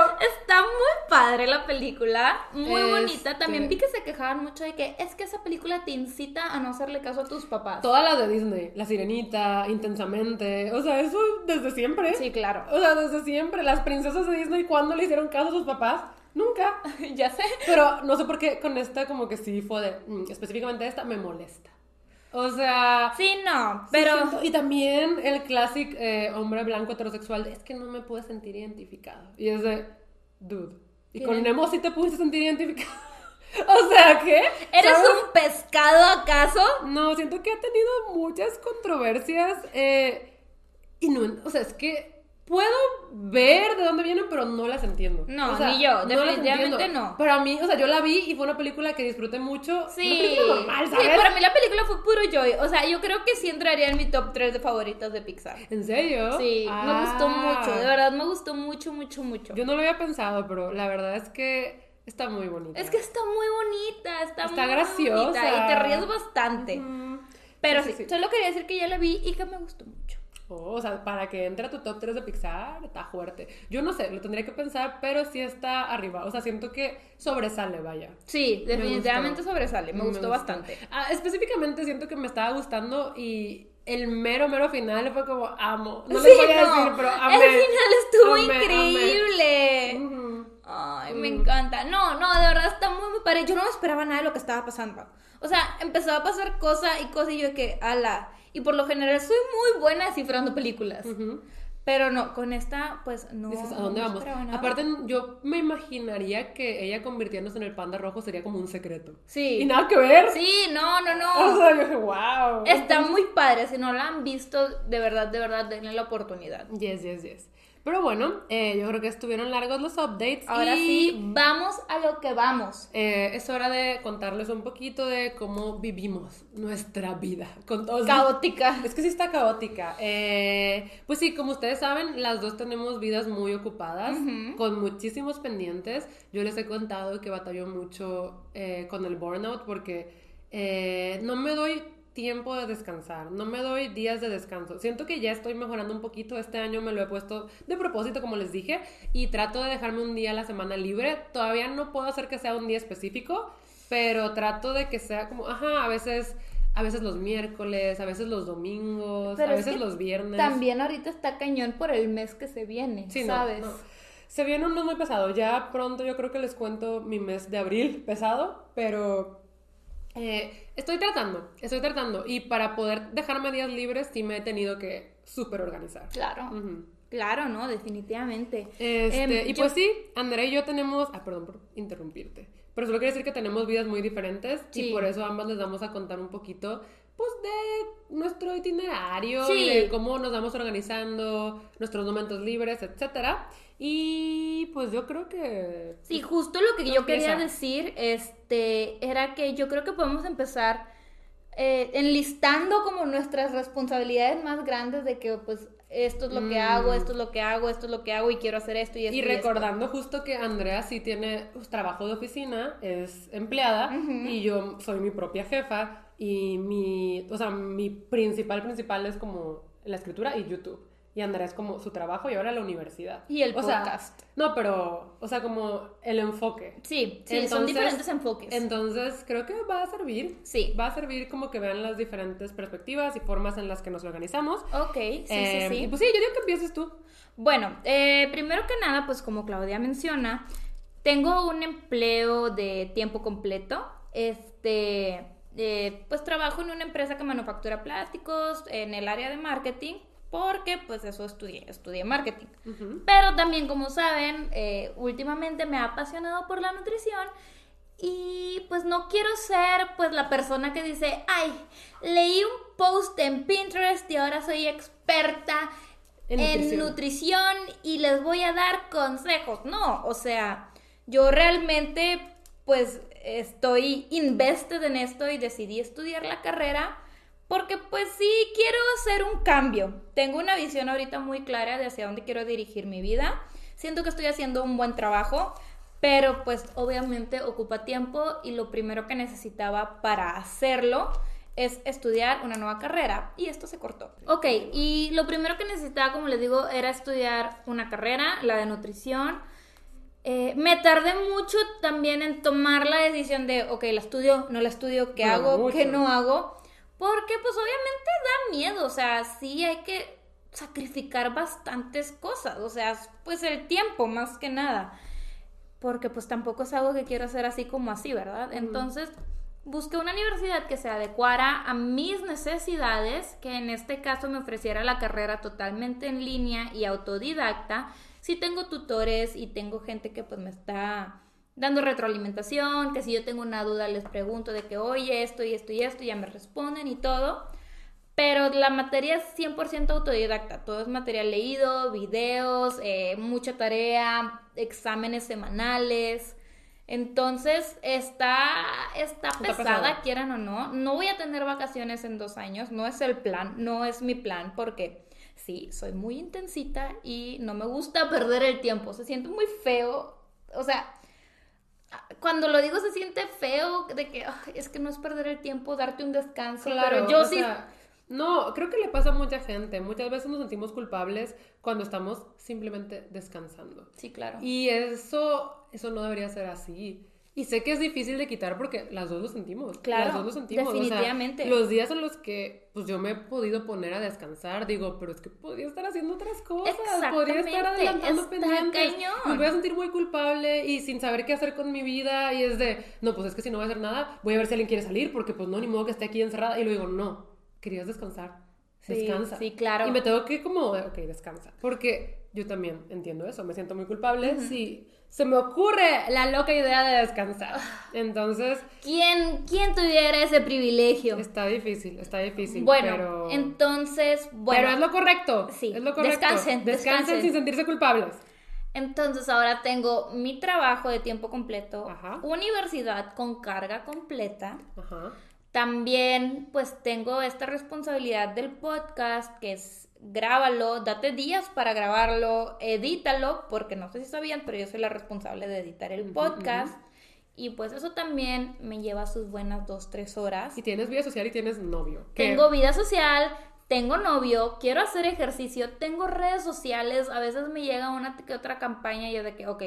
padre la película, muy Este- bonita. También vi que se quejaban mucho de que es que esa película te incita a no hacerle caso a tus papás. Todas las de Disney, La Sirenita, Intensamente, o sea, eso desde siempre. Sí, claro. O sea, desde siempre, las princesas de Disney, ¿cuándo le hicieron caso a sus papás? Nunca. ya sé. Pero no sé por qué con esta como que sí fue de, mm, específicamente esta, me molesta. O sea... Sí, no, sí pero... siento- y también el clásico eh, hombre blanco heterosexual es que no me puedo sentir identificado. Y es de, dude. Y con Nemo sí te pudiste sentir identificado. o sea, ¿qué? ¿Eres ¿Sabes? un pescado acaso? No, siento que ha tenido muchas controversias. eh, y no, o sea, es que puedo ver de dónde vienen, pero no las entiendo. No, O sea, ni yo, definitivamente no. Pero a mí, o sea, yo la vi y fue una película que disfruté mucho. Sí. Una película normal, Sí, para mí la película fue puro joy. O sea, yo creo que sí entraría en mi top 3 de favoritas de Pixar. ¿En serio? Sí, me gustó Ah. mucho, de verdad me gustó mucho, mucho, mucho. Yo no lo había pensado, pero la verdad es que está muy bonita. Es que está muy bonita, está, Está muy graciosa. bonita y te ríes bastante. Pero Sí, sí, sí, sí. solo quería decir que ya la vi y que me gustó mucho. Oh, o sea, para que entre a tu top 3 de Pixar, está fuerte. Yo no sé, lo tendría que pensar, pero sí está arriba. O sea, siento que sobresale, vaya. Sí, Me definitivamente sobresale, me, gustó, bastante. Ah, específicamente siento que me estaba gustando y el mero, mero final fue como amo. No Sí, les voy a no, decir, pero amé. El final estuvo Amé, amé. increíble. Ay, me Mm. encanta. No, no, de verdad está muy, muy padre. Yo no esperaba nada de lo que estaba pasando. O sea, empezó a pasar cosa y cosa y yo de que, ala. Y por lo general soy muy buena descifrando películas. Pero no, con esta, pues no. Dices, ¿a dónde vamos? Aparte, yo me imaginaría que ella convirtiéndose en el panda rojo sería como un secreto. Sí. Y nada que ver. Sí, no, no, O no. sea, yo dije, wow. Está muy padre. Si no la han visto, de verdad, de verdad, denle la oportunidad. Yes, yes, yes. Pero bueno, eh, yo creo que estuvieron largos los updates. Ahora y, sí, vamos a lo que vamos. eh, es hora de contarles un poquito de cómo vivimos nuestra vida. Con todos Caótica. Es que sí está caótica. Eh, pues sí, como ustedes saben, las dos tenemos vidas muy ocupadas, con muchísimos pendientes. Yo les he contado que batallo mucho eh, con el burnout porque no me doy tiempo de descansar, no me doy días de descanso. Siento que ya estoy mejorando un poquito. Este año me lo he puesto de propósito, como les dije, y trato de dejarme un día a la semana libre. Todavía no puedo hacer que sea un día específico, pero trato de que sea como, ajá, a veces... A veces los miércoles, a veces los domingos, Pero a es veces que los viernes. También ahorita está cañón por el mes que se viene, Sí, no, ¿sabes? no. Se viene un mes muy pesado. Ya pronto yo creo que les cuento mi mes de abril pesado, pero eh, estoy tratando, estoy tratando. Y para poder dejarme días libres sí me he tenido que súper organizar. Claro, claro, ¿no? Definitivamente. Este, Em, y yo- pues sí, Andrea y yo tenemos... Ah, perdón por interrumpirte. Pero solo quiero decir que tenemos vidas muy diferentes Sí. y por eso ambas les vamos a contar un poquito pues de nuestro itinerario Sí. y de cómo nos vamos organizando, nuestros momentos libres, etcétera. Y pues yo creo que Sí, justo lo que yo quería decir este, era que yo creo que podemos empezar eh, enlistando como nuestras responsabilidades más grandes de que pues esto es lo que Mm. hago, esto es lo que hago, esto es lo que hago y quiero hacer esto y esto. Y esto. recordando justo que Andrea sí tiene pues, trabajo de oficina, es empleada y yo soy mi propia jefa y mi, o sea, mi principal principal es como la escritura y YouTube. Y Andrea es como su trabajo y ahora la universidad. Y el O sea, podcast. no, pero, o sea, como el enfoque. Sí, sí, son diferentes enfoques. Entonces, creo que va a servir. Sí. Va a servir como que vean las diferentes perspectivas y formas en las que nos organizamos. Ok, sí, Eh, sí, sí. Y pues sí, yo digo que empieces tú. Bueno, eh, primero que nada, pues como Claudia menciona, tengo un empleo de tiempo completo. Este, eh, pues trabajo en una empresa que manufactura plásticos en el área de marketing, porque pues eso estudié, estudié marketing. Pero también, como saben, eh, últimamente me ha apasionado por la nutrición y pues no quiero ser pues la persona que dice, ay, leí un post en Pinterest y ahora soy experta En en, nutrición. nutrición. y les voy a dar consejos. No, o sea, yo realmente pues estoy invested en esto y decidí estudiar la carrera porque pues sí quiero hacer un cambio. Tengo una visión ahorita muy clara de hacia dónde quiero dirigir mi vida. Siento que estoy haciendo un buen trabajo, pero pues obviamente ocupa tiempo y lo primero que necesitaba para hacerlo es estudiar una nueva carrera y esto se cortó. Ok, y lo primero que necesitaba, como les digo, era estudiar una carrera, la de nutrición. Eh, me tardé mucho también en tomar la decisión de, ok, la estudio, no la estudio, qué No, hago, mucho. qué no hago, porque pues obviamente da miedo, o sea, sí hay que sacrificar bastantes cosas, o sea, pues el tiempo más que nada, porque pues tampoco es algo que quiero hacer así como así, ¿verdad? Entonces, busqué una universidad que se adecuara a mis necesidades, que en este caso me ofreciera la carrera totalmente en línea y autodidacta. Sí tengo tutores y tengo gente que pues me está dando retroalimentación, que si yo tengo una duda les pregunto de que, oye, esto y esto y esto, ya me responden y todo. Pero la materia es 100% autodidacta, todo es material leído, videos, eh, mucha tarea, exámenes semanales. Entonces está, está, pesada, quieran o no. No voy a tener vacaciones en dos años, no es el plan, no es mi plan, porque sí, soy muy intensita y no me gusta perder el tiempo. Se siente muy feo. O sea, cuando lo digo se siente feo de que es que no es perder el tiempo, darte un descanso. Claro, pero yo sí. no, creo que le pasa a mucha gente. Muchas veces nos sentimos culpables cuando estamos simplemente descansando. Sí, claro. Y eso, eso no debería ser así. Y sé que es difícil de quitar porque las dos lo sentimos. Claro. Las dos lo sentimos. Definitivamente. los días en los que pues yo me he podido poner a descansar, digo, pero es que podría estar haciendo otras cosas. Podría estar adelantando pendientes. Me voy a sentir muy culpable y sin saber qué hacer con mi vida. Y es de, no, pues es que si no voy a hacer nada, voy a ver si alguien quiere salir porque pues no, ni modo que esté aquí encerrada. Y luego digo, no, querías descansar. descansa. Sí, claro. Y me tengo que como, ok, descansa. Porque yo también entiendo eso, me siento muy culpable si se me ocurre la loca idea de descansar. Entonces... ¿Quién, quién tuviera ese privilegio? Está difícil, está difícil. Bueno, entonces, bueno... Pero es lo correcto. Sí, es lo correcto. Descansen, descansen. sin sentirse culpables. Entonces ahora tengo mi trabajo de tiempo completo, universidad con carga completa. Ajá. También pues tengo esta responsabilidad del podcast que es grábalo, date días para grabarlo, edítalo, porque no sé si sabían, pero yo soy la responsable de editar el podcast. Y pues eso también me lleva sus buenas dos, tres horas. Y tienes vida social y tienes novio. Tengo vida social, tengo novio, quiero hacer ejercicio, tengo redes sociales, a veces me llega una que otra campaña y es de que, ok,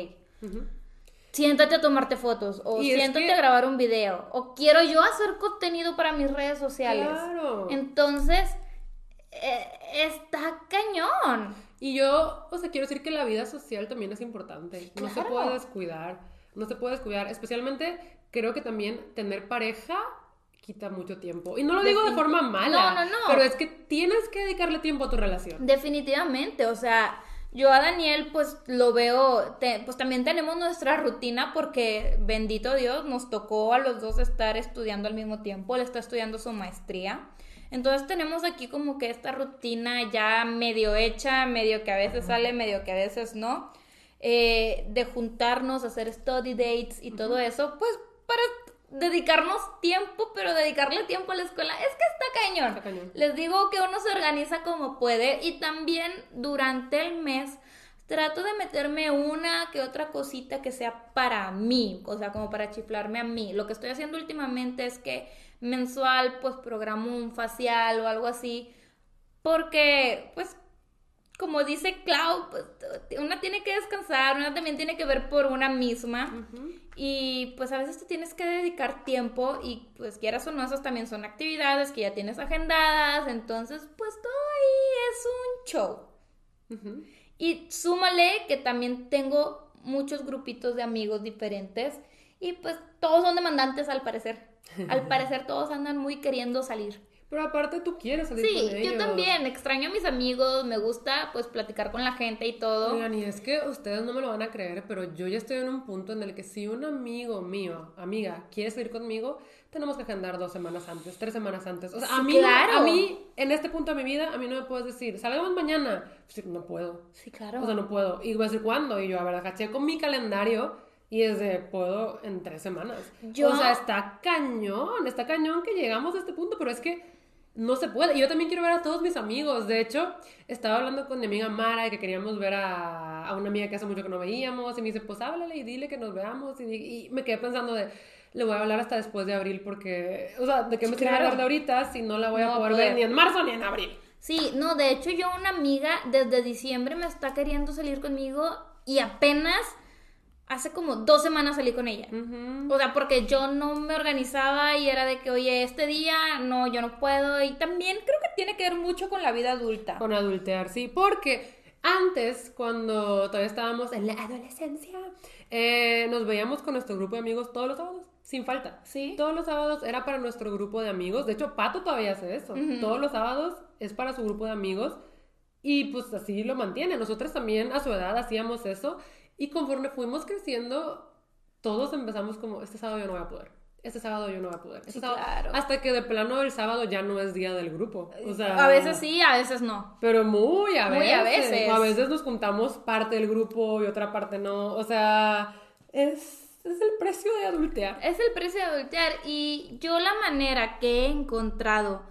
siéntate a tomarte fotos, o siéntate a grabar un video, o quiero yo hacer contenido para mis redes sociales. Claro. Entonces eh, está cañón. Y yo, o sea, quiero decir que la vida social también es importante. No se puede descuidar. No se puede descuidar. Especialmente, creo que también tener pareja quita mucho tiempo. Y no lo digo de forma mala. No, no, no. Pero es que tienes que dedicarle tiempo a tu relación. Definitivamente. O sea, yo a Daniel, pues lo veo. pues también tenemos nuestra rutina porque, bendito Dios, nos tocó a los dos estar estudiando al mismo tiempo. Él está estudiando su maestría. Entonces tenemos aquí como que esta rutina ya medio hecha, medio que a veces sale, medio que a veces no, eh, de juntarnos, hacer study dates y todo eso, pues para dedicarnos tiempo, pero dedicarle tiempo a la escuela es que está cañón. está cañón. Les digo que uno se organiza como puede y también durante el mes trato de meterme una que otra cosita que sea para mí, o sea, como para chiflarme a mí. Lo que estoy haciendo últimamente es que mensual pues programo un facial o algo así, porque pues como dice Clau, pues, una tiene que descansar, una también tiene que ver por una misma. Y pues a veces te tienes que dedicar tiempo y pues quieras o no, esas también son actividades que ya tienes agendadas. Entonces, pues todo ahí es un show. Y súmale que también tengo muchos grupitos de amigos diferentes y pues todos son demandantes al parecer. Al parecer todos andan muy queriendo salir. Pero aparte tú quieres salir con ellos. Sí, yo también. Extraño a mis amigos, me gusta pues platicar con la gente y todo. Oigan, y es que ustedes no me lo van a creer, pero yo ya estoy en un punto en el que si un amigo mío, amiga, quiere salir conmigo, tenemos que agendar dos semanas antes, tres semanas antes. O sea, a mí, claro. a mí, en este punto de mi vida, a mí no me puedes decir, salgamos mañana. Pues, no puedo. Sí, claro. O sea, no puedo. Y voy a decir cuándo. Y yo, a ver, caché con mi calendario y es de, puedo en tres semanas. Yo... O sea, está cañón, está cañón que llegamos a este punto, pero es que no se puede. Y yo también quiero ver a todos mis amigos. De hecho, estaba hablando con mi amiga Mara de que queríamos ver a, a una amiga que hace mucho que no veíamos. Y me dice, pues háblale y dile que nos veamos. Y, me quedé pensando de, le voy a hablar hasta después de abril porque, o sea, ¿de qué me estoy hablar de ahorita si no la voy a poder ver ni en marzo ni en abril? Sí, no, de hecho yo una amiga desde diciembre me está queriendo salir conmigo y apenas hace como dos semanas salí con ella. O sea, porque yo no me organizaba y era de que, oye, este día no, yo no puedo. Y también creo que tiene que ver mucho con la vida adulta. Con adultear, sí. Porque antes, cuando todavía estábamos en la adolescencia, eh, nos veíamos con nuestro grupo de amigos todos los sábados. sin falta. Sí. Todos los sábados era para nuestro grupo de amigos. De hecho, Pato todavía hace eso. Todos los sábados es para su grupo de amigos. Y pues así lo mantiene. Nosotros también a su edad hacíamos eso. Y conforme fuimos creciendo, todos empezamos como, este sábado yo no voy a poder. Este sábado yo no voy a poder. Este Sí, sábado-". claro. Hasta que de plano el sábado ya no es día del grupo. O sea, A veces sí, a veces no. Pero muy a veces. Muy a veces. O a veces nos juntamos parte del grupo y otra parte no. O sea, es, es el precio de adultear. Es el precio de adultear y yo la manera que he encontrado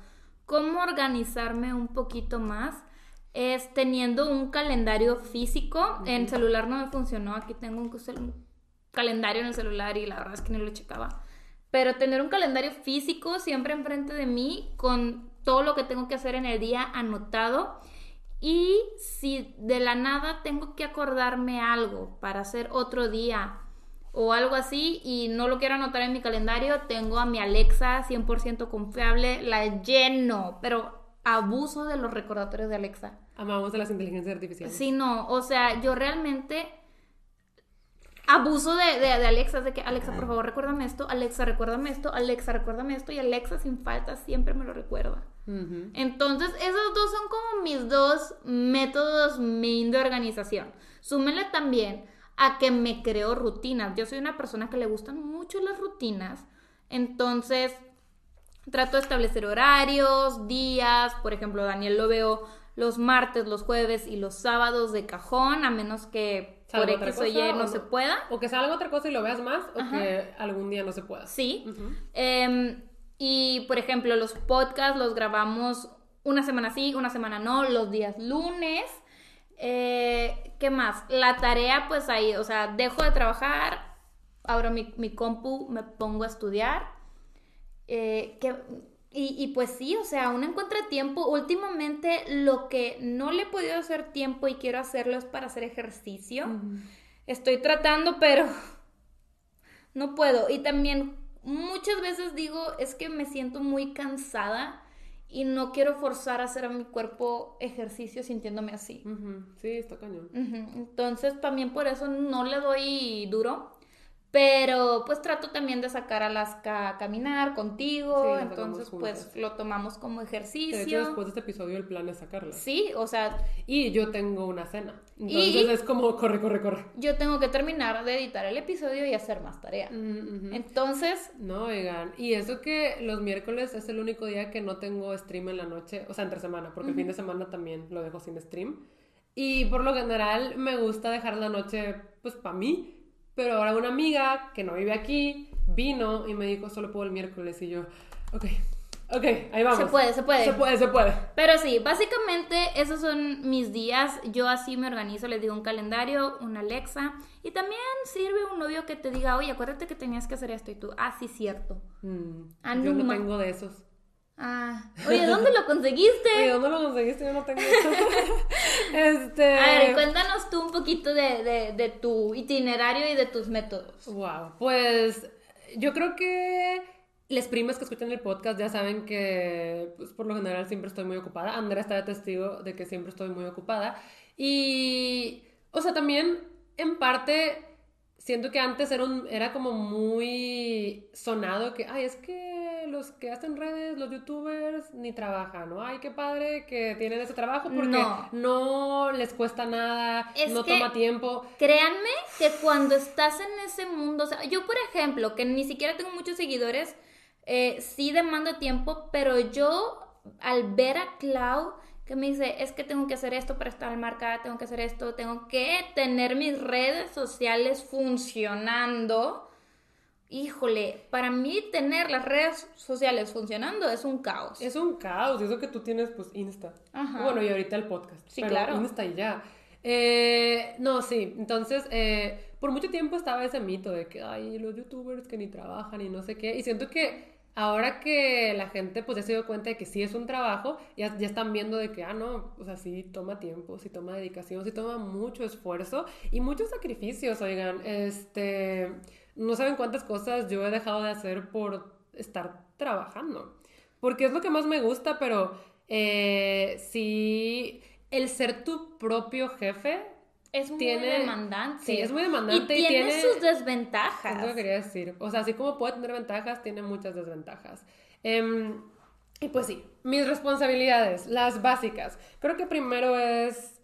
cómo organizarme un poquito más es teniendo un calendario físico. En celular no me funcionó, aquí tengo un calendario en el celular y la verdad es que ni lo checaba. Pero tener un calendario físico siempre enfrente de mí con todo lo que tengo que hacer en el día anotado. Y si de la nada tengo que acordarme algo para hacer otro día o algo así y no lo quiero anotar en mi calendario, tengo a mi Alexa 100% confiable, la lleno, pero abuso de los recordatorios de Alexa. Amamos de las inteligencias artificiales. Sí, no, o sea, yo realmente abuso de, de, de Alexa, de que Alexa, por favor, recuérdame esto, Alexa, recuérdame esto, Alexa, recuérdame esto, y Alexa sin falta siempre me lo recuerda. Entonces, esos dos son como mis dos métodos main de organización. Súmenle también a que me creo rutinas. Yo soy una persona que le gustan mucho las rutinas. Entonces, trato de establecer horarios, días. Por ejemplo, Daniel lo veo los martes, los jueves y los sábados de cajón, a menos que por ¿Salga otra X o Y cosa o no no? se pueda. O que salga otra cosa y lo veas más, o Ajá. que algún día no se pueda. Sí. Em, y por ejemplo, los podcasts los grabamos una semana sí, una semana no, los días lunes. Eh, ¿Qué más? La tarea, pues ahí, o sea, dejo de trabajar, abro mi, mi compu, me pongo a estudiar. Eh, que- y, y pues sí, o sea, uno encuentra tiempo. Últimamente lo que no le he podido hacer tiempo y quiero hacerlo es para hacer ejercicio. Estoy tratando, pero no puedo. Y también muchas veces digo, es que me siento muy cansada y no quiero forzar a hacer a mi cuerpo ejercicio sintiéndome así. Sí, está cañón. Entonces también por eso no le doy duro. Pero pues trato también de sacar a Alaska a caminar contigo. Sí, entonces pues lo tomamos como De hecho, ejercicio. después de este episodio el plan es sacarla. Sí, o sea, Y yo tengo una cena. Entonces Y- es como, corre, corre, corre. yo tengo que terminar de editar el episodio y hacer más tarea. Ujú. Entonces, No, oigan, y eso que los miércoles es el único día que no tengo stream en la noche, o sea, entre semana, porque el fin de semana también lo dejo sin stream. Y por lo general me gusta dejar la noche, pues, para mí. Pero ahora una amiga que no vive aquí vino y me dijo, solo puedo el miércoles. Y yo, ok, ok, ahí vamos. Se puede, se puede. Se puede, se puede. Pero sí, básicamente esos son mis días. Yo así me organizo, les digo un calendario, una Alexa. Y también sirve un novio que te diga, oye, acuérdate que tenías que hacer esto. Y tú, ah, sí, cierto. Mm, Ah, yo no tengo de esos. Ah, oye, ¿dónde lo conseguiste? Oye, ¿dónde lo conseguiste? Yo no tengo eso. este... A ver, cuéntanos tú un poquito de, de, de tu itinerario y de tus métodos. Wow, pues yo creo que las primas que escuchan el podcast ya saben que pues, por lo general siempre estoy muy ocupada. Andrea está de testigo de que siempre estoy muy ocupada. Y, o sea, también en parte siento que antes era, un- era como muy sonado que, ay, es que los que hacen redes, los youtubers, ni trabajan, ¿no? Ay, qué padre que tienen ese trabajo porque No. no, les cuesta nada, Es no toma tiempo. Créanme que cuando estás en ese mundo, o sea, yo por ejemplo, que ni siquiera tengo muchos seguidores, eh, sí demanda tiempo, pero yo al ver a Clau que me dice, es que tengo que hacer esto para estar marcada, tengo que hacer esto, tengo que tener mis redes sociales funcionando. Híjole, para mí tener las redes sociales funcionando es un caos. Es un caos, y eso que tú tienes, pues, Insta. Ajá. Bueno, y ahorita el podcast. Sí, pero claro. Insta y ya. Eh, no, sí. Entonces, eh, por mucho tiempo estaba ese mito de que, ay, los youtubers que ni trabajan y no sé qué. Y siento que ahora que la gente, pues, ya se dio cuenta de que sí es un trabajo, ya, ya están viendo de que, ah, no, o sea, sí toma tiempo, sí toma dedicación, sí toma mucho esfuerzo y muchos sacrificios, oigan. Este, no saben cuántas cosas yo he dejado de hacer por estar trabajando. Porque es lo que más me gusta, pero eh, sí, el ser tu propio jefe Es muy tiene- demandante. sí, es muy demandante y y tiene, tiene- sus Es desventajas. lo que quería decir. O sea, así como puede tener ventajas, tiene muchas desventajas. Em, y pues sí, mis responsabilidades, las básicas. Creo que primero es...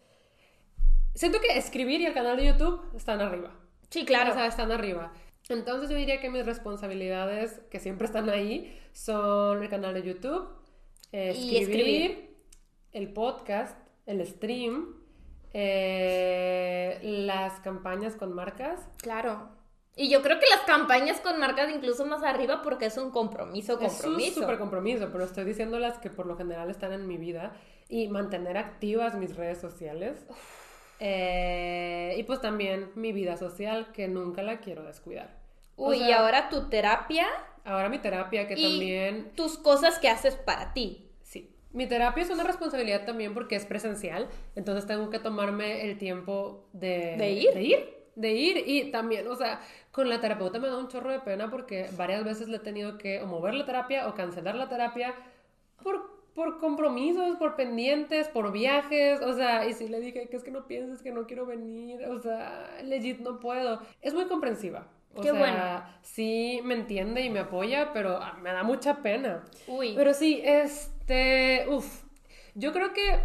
Siento que escribir y el canal de YouTube están arriba. Sí, claro. O sea, están arriba. Entonces yo diría que mis responsabilidades, que siempre están ahí, son el canal de YouTube, eh, Y escribir, el podcast, el stream, eh, las campañas con marcas. Claro. Y yo creo que las campañas con marcas incluso más arriba porque es un compromiso, Es un compromiso. súper compromiso, pero estoy diciendo las que por lo general están en mi vida y mantener activas mis redes sociales. Eh, y pues también mi vida social, que nunca la quiero descuidar. O Uy, sea, y ahora tu terapia Ahora mi terapia, que y también tus cosas que haces para ti. Sí, mi terapia es una responsabilidad también porque es presencial, entonces tengo que tomarme el tiempo de, ¿De ir? De ir, de ir y también, o sea, con la terapeuta me da un chorro de pena porque varias veces le he tenido que o mover la terapia o cancelar la terapia por, por compromisos, por pendientes, por viajes, o sea, y si le dije que es que no pienses que no quiero venir, o sea, legit no puedo. Es muy comprensiva. O Qué sea, bueno. sí me entiende y me apoya, pero ah, me da mucha pena. Uy. Pero sí, este, uff, yo creo que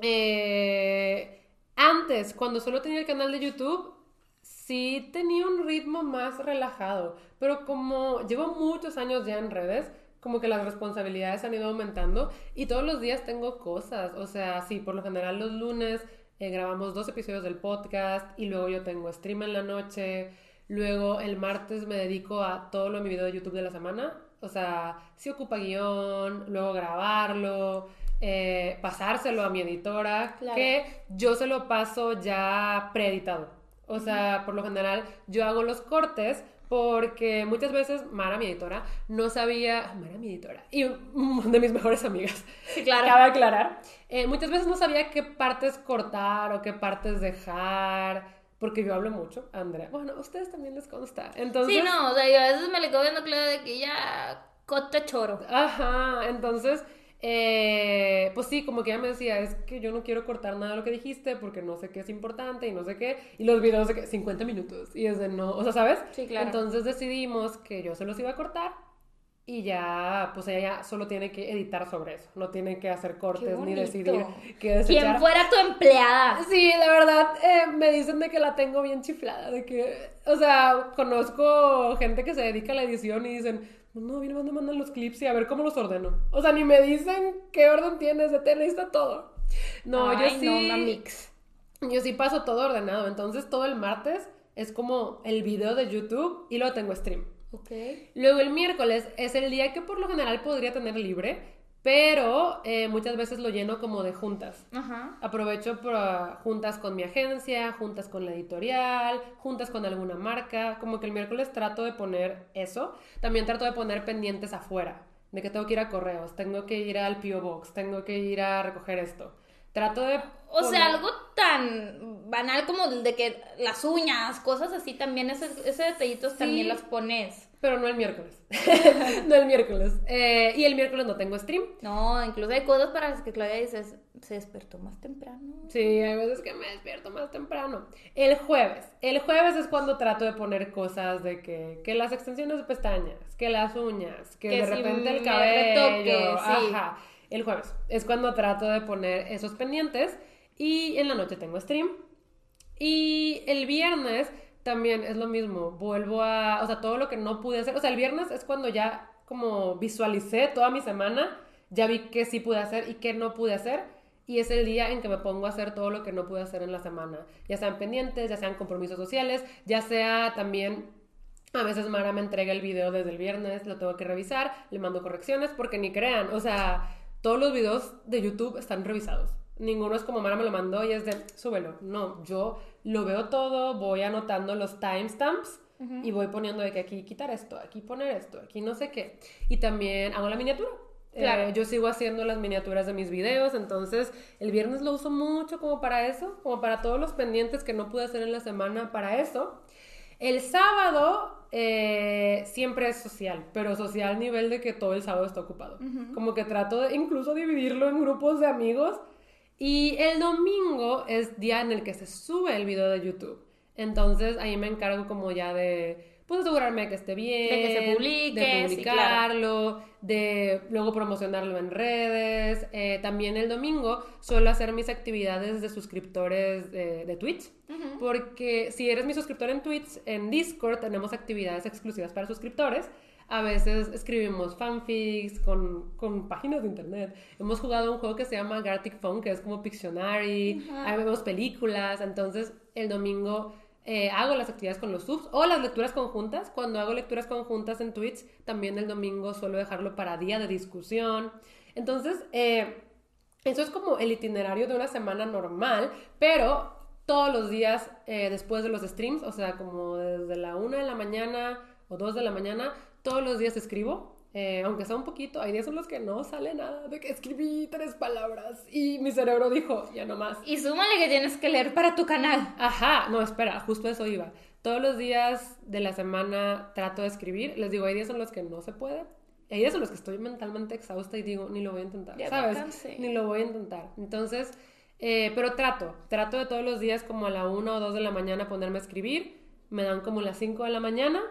eh, antes, cuando solo tenía el canal de YouTube, sí tenía un ritmo más relajado, pero como llevo muchos años ya en redes, como que las responsabilidades han ido aumentando y todos los días tengo cosas, o sea, sí, por lo general los lunes eh, grabamos dos episodios del podcast y luego yo tengo stream en la noche, luego el martes me dedico a todo lo de mi video de YouTube de la semana, o sea, si ocupa guion, luego grabarlo, eh, pasárselo a mi editora, Claro. que yo se lo paso ya preeditado. O sea, por lo general yo hago los cortes porque muchas veces Mara, mi editora, no sabía, Mara, mi editora, y un de mis mejores amigas, Sí, claro. Cabe aclarar. eh, muchas veces no sabía qué partes cortar o qué partes dejar, porque yo hablo mucho, Andrea. Bueno, a ustedes también les consta. Entonces, Sí, no, o sea, yo a veces me le quedo viendo claro de que ya cota choro. Ajá, entonces, eh, pues sí, como que ella me decía, es que yo no quiero cortar nada de lo que dijiste porque no sé qué es importante y no sé qué. Y los videos de que 50 minutos. Y es de no, o sea, ¿sabes? Sí, claro. Entonces decidimos que yo se los iba a cortar y ya, pues ella ya solo tiene que editar sobre eso. No tiene que hacer cortes ni decidir qué desechar. Quien fuera tu empleada. Sí, la verdad, eh, me dicen de que la tengo bien chiflada, de que, o sea, conozco gente que se dedica a la edición y dicen, no, bien, me mandan los clips y a ver cómo los ordeno. O sea, ni me dicen qué orden tienes, de te está todo. No, Ay, yo sí, no, una mix. yo sí paso todo ordenado, entonces todo el martes es como el video de YouTube y luego tengo stream. Ok. Luego el miércoles es el día que por lo general podría tener libre, pero eh, muchas veces lo lleno como de juntas. Ajá. Aprovecho para juntas con mi agencia, juntas con la editorial, juntas con alguna marca. Como que el miércoles trato de poner eso. También trato de poner pendientes afuera. De que tengo que ir a correos, tengo que ir al P.O. Box, tengo que ir a recoger esto. Trato de. O sea, algo tan banal como de que las uñas, cosas así, también ese, ese detallitos también las pones. Pero no el miércoles. no el miércoles. Eh, y el miércoles no tengo stream. No, incluso hay cosas para las que Claudia dice, se despertó más temprano. Sí, hay veces que me despierto más temprano. El jueves. El jueves es cuando trato de poner cosas de que, que las extensiones de pestañas, que las uñas, que, Que de si repente el cabello. retoque, sí. Ajá. El jueves es cuando trato de poner esos pendientes y en la noche tengo stream. Y el viernes también es lo mismo. Vuelvo a, o sea, todo lo que no pude hacer. O sea, el viernes es cuando ya como visualicé toda mi semana, ya vi qué sí pude hacer y qué no pude hacer. Y es el día en que me pongo a hacer todo lo que no pude hacer en la semana. Ya sean pendientes, ya sean compromisos sociales, ya sea también a veces Mara me entrega el video desde el viernes, lo tengo que revisar, le mando correcciones, porque ni crean, o sea, todos los videos de YouTube están revisados. Ninguno es como Mara me lo mandó y es de, súbelo. No, yo lo veo todo, voy anotando los timestamps y voy poniendo de que aquí quitar esto, aquí poner esto, aquí no sé qué. Y también hago la miniatura. Claro. Eh, yo sigo haciendo las miniaturas de mis videos, entonces el viernes lo uso mucho como para eso, como para todos los pendientes que no pude hacer en la semana para eso. El sábado eh, siempre es social, pero social a nivel de que todo el sábado está ocupado. Como que trato de incluso dividirlo en grupos de amigos Y el domingo es día en el que se sube el video de YouTube. Entonces ahí me encargo como ya de pues asegurarme de que esté bien, De que se publique, de sí, publicarlo, de luego promocionarlo en redes. Eh, también el domingo suelo hacer mis actividades de suscriptores de, de Twitch, porque si eres mi suscriptor en Twitch, en Discord tenemos actividades exclusivas para suscriptores. A veces escribimos fanfics con, con páginas de internet. Hemos jugado un juego que se llama Gartic Phone, que es como Pictionary. Ahí vemos películas. Entonces, el domingo eh, hago las actividades con los subs o las lecturas conjuntas. Cuando hago lecturas conjuntas en Twitch, también el domingo suelo dejarlo para día de discusión. Entonces, eh, eso es como el itinerario de una semana normal, pero todos los días eh, después de los streams, o sea, como desde la una de la mañana o dos de la mañana, todos los días escribo. eh, aunque sea un poquito, hay días en los que no sale nada, de que escribí tres palabras y mi cerebro dijo, ya no más. Y súmale que tienes que leer para tu canal. Ajá, no, espera, justo eso iba. Todos los días de la semana trato de escribir. Les digo, hay días en los que no se puede. Hay días en los que estoy mentalmente exhausta y digo, ni lo voy a intentar, Ya ¿sabes? Ni lo voy a intentar. Entonces, eh, pero trato, trato de todos los días como a la 1 o 2 de la mañana ponerme a escribir. Me dan como las 5 de la mañana,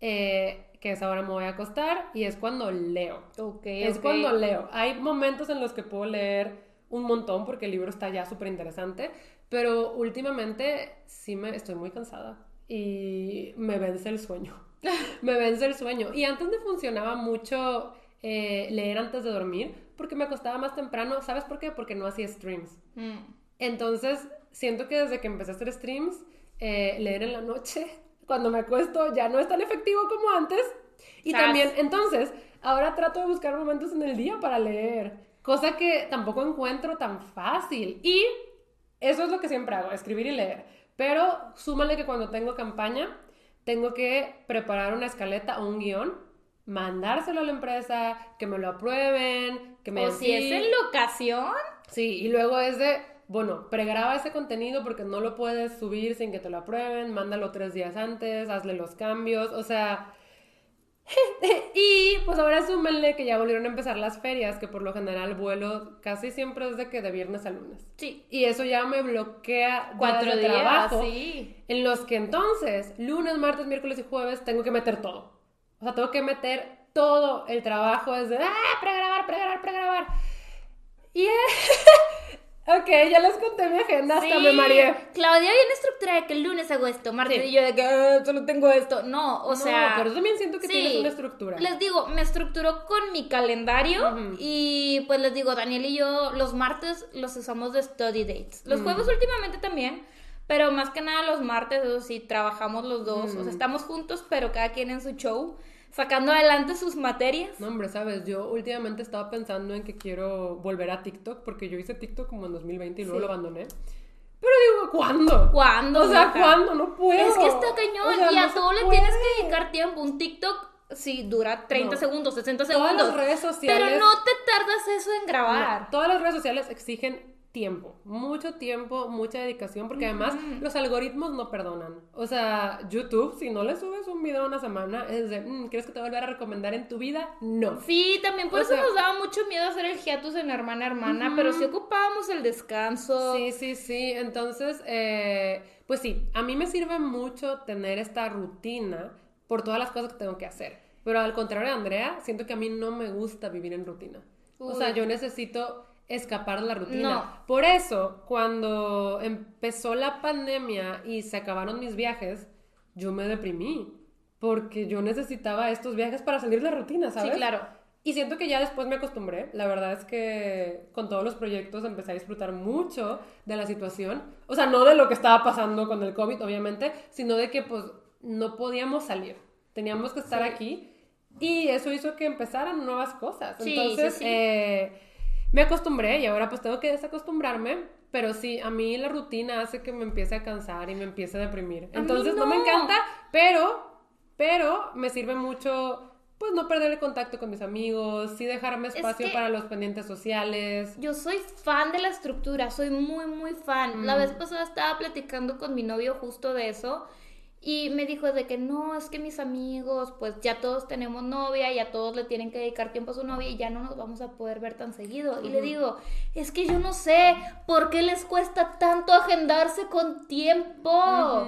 eh, que es ahora me voy a acostar y es cuando leo. Ok, Es cuando leo. Hay momentos en los que puedo leer un montón porque el libro está ya súper interesante, pero últimamente sí me estoy muy cansada y me vence el sueño. me vence el sueño. Y antes me funcionaba mucho eh, leer antes de dormir porque me acostaba más temprano. ¿Sabes por qué? Porque no hacía streams. Mm. Entonces, siento que desde que empecé a hacer streams, eh, leer en la noche, cuando me acuesto, ya no es tan efectivo como antes. Y Sas. también, entonces, ahora trato de buscar momentos en el día para leer, cosa que tampoco encuentro tan fácil. Y eso es lo que siempre hago, escribir y leer. Pero súmale que cuando tengo campaña, tengo que preparar una escaleta o un guion, mandárselo a la empresa, que me lo aprueben, que me O si es en locación. Sí, y luego es de, bueno, pregraba ese contenido porque no lo puedes subir sin que te lo aprueben, mándalo tres días antes, hazle los cambios, o sea... y pues ahora súmenle que ya volvieron a empezar las ferias, que por lo general vuelo casi siempre es de que de viernes a lunes. Sí. Y eso ya me bloquea días Cuatro de días, trabajo, sí. en los que entonces, lunes, martes, miércoles y jueves, tengo que meter todo. O sea, tengo que meter todo el trabajo desde, ah, pregrabar, pregrabar, pregrabar. Y ok, ya les conté mi agenda, hasta Sí. me mareé. Claudia viene estructurada de que el lunes hago esto, martes Sí. y yo de que "Ah, solo tengo esto. No, o No, sea. pero yo también siento que sí. tienes una estructura. Les digo, me estructuró con mi calendario y pues les digo, Daniel y yo los martes los usamos de study dates. Los jueves últimamente también, pero más que nada los martes, eso sí, trabajamos los dos. O sea, estamos juntos, pero cada quien en su show, sacando adelante sus materias. No, hombre, sabes, yo últimamente estaba pensando en que quiero volver a TikTok, porque yo hice TikTok como en 2020 y luego Sí. lo abandoné. Pero digo, ¿cuándo? ¿Cuándo? O sea? ¿cuándo? No puedo. Es que está cañón O sea, y a no todo le puede. tienes que dedicar tiempo. Un TikTok, sí, dura 30 No. segundos, 60 Todas segundos. las redes sociales. Pero no te tardas eso en grabar. No, todas las redes sociales exigen tiempo, mucho tiempo, mucha dedicación, porque además los algoritmos no perdonan. O sea, YouTube, si no le subes un video una semana, es de, "Mm, ¿quieres que te vuelva a recomendar en tu vida? No. Sí, también por O eso sea- nos daba mucho miedo hacer el hiatus en hermana hermana, pero sí ocupábamos el descanso. Sí, sí, sí. Entonces, eh, pues sí, a mí me sirve mucho tener esta rutina por todas las cosas que tengo que hacer. Pero al contrario de Andrea, siento que a mí no me gusta vivir en rutina. O sea, yo necesito escapar de la rutina. No. Por eso, cuando empezó la pandemia y se acabaron mis viajes, yo me deprimí. Porque yo necesitaba estos viajes para salir de la rutina, Sí, ¿sabes? claro. Y siento que ya después me acostumbré. La verdad es que con todos los proyectos empecé a disfrutar mucho de la situación. O sea, no de lo que estaba pasando con el COVID, obviamente, sino de que pues no podíamos salir. Teníamos que estar Sí. aquí. Y eso hizo que empezaran nuevas cosas. Sí, Entonces, sí, sí. eh, me acostumbré y ahora pues tengo que desacostumbrarme. Pero sí, a mí la rutina hace que me empiece a cansar y me empiece a deprimir. Entonces no. me encanta, pero, pero me sirve mucho pues no perder el contacto con mis amigos, sí dejarme espacio que- para los pendientes sociales. Yo soy fan de la estructura, soy muy, muy fan. La Mm. vez pasada estaba platicando con mi novio justo de eso Y me dijo de que no, es que mis amigos, pues ya todos tenemos novia, ya todos le tienen que dedicar tiempo a su novia y ya no nos vamos a poder ver tan seguido. Y le digo, es que yo no sé por qué les cuesta tanto agendarse con tiempo.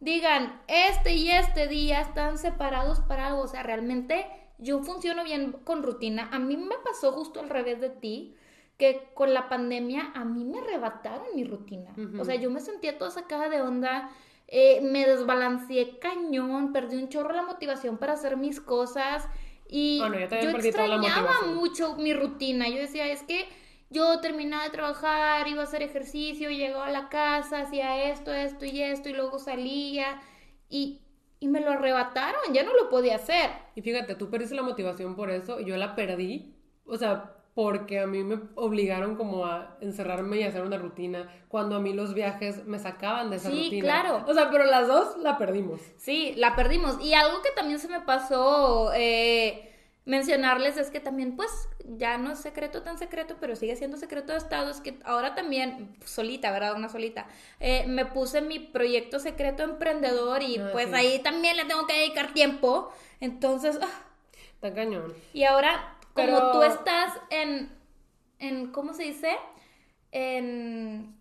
Digan, este y este día están separados para algo. O sea, realmente yo funciono bien con rutina. A mí me pasó justo al revés de ti que con la pandemia a mí me arrebataron mi rutina. O sea, yo me sentía toda sacada de onda eh, me desbalanceé cañón, perdí un chorro la motivación para hacer mis cosas y yo, extrañaba mucho mi rutina. Yo decía, es que yo terminaba de trabajar, iba a hacer ejercicio, llegaba a la casa, hacía esto, esto y esto y luego salía y, y me lo arrebataron, ya no lo podía hacer. Y fíjate, tú perdiste la motivación por eso y yo la perdí. O sea, porque a mí me obligaron como a encerrarme y hacer una rutina, cuando a mí los viajes me sacaban de esa rutina. Sí, claro. O sea, pero las dos la perdimos. Sí, la perdimos. Y algo que también se me pasó eh, mencionarles es que también, pues, ya no es secreto tan secreto, pero sigue siendo secreto de Estado, es que ahora también, solita, ¿verdad? Una solita, eh, me puse mi proyecto secreto emprendedor y ah, pues ahí también le tengo que dedicar tiempo. Entonces... Ah. Está cañón. Y ahora como tú estás en, en, ¿cómo se dice? En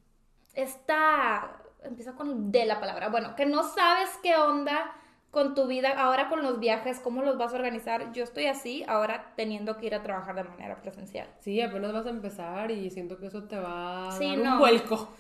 esta, empieza con de la palabra, bueno, que no sabes qué onda con tu vida, ahora con los viajes, cómo los vas a organizar. Yo estoy así, ahora teniendo que ir a trabajar de manera presencial. Sí, apenas vas a empezar y siento que eso te va a dar un vuelco.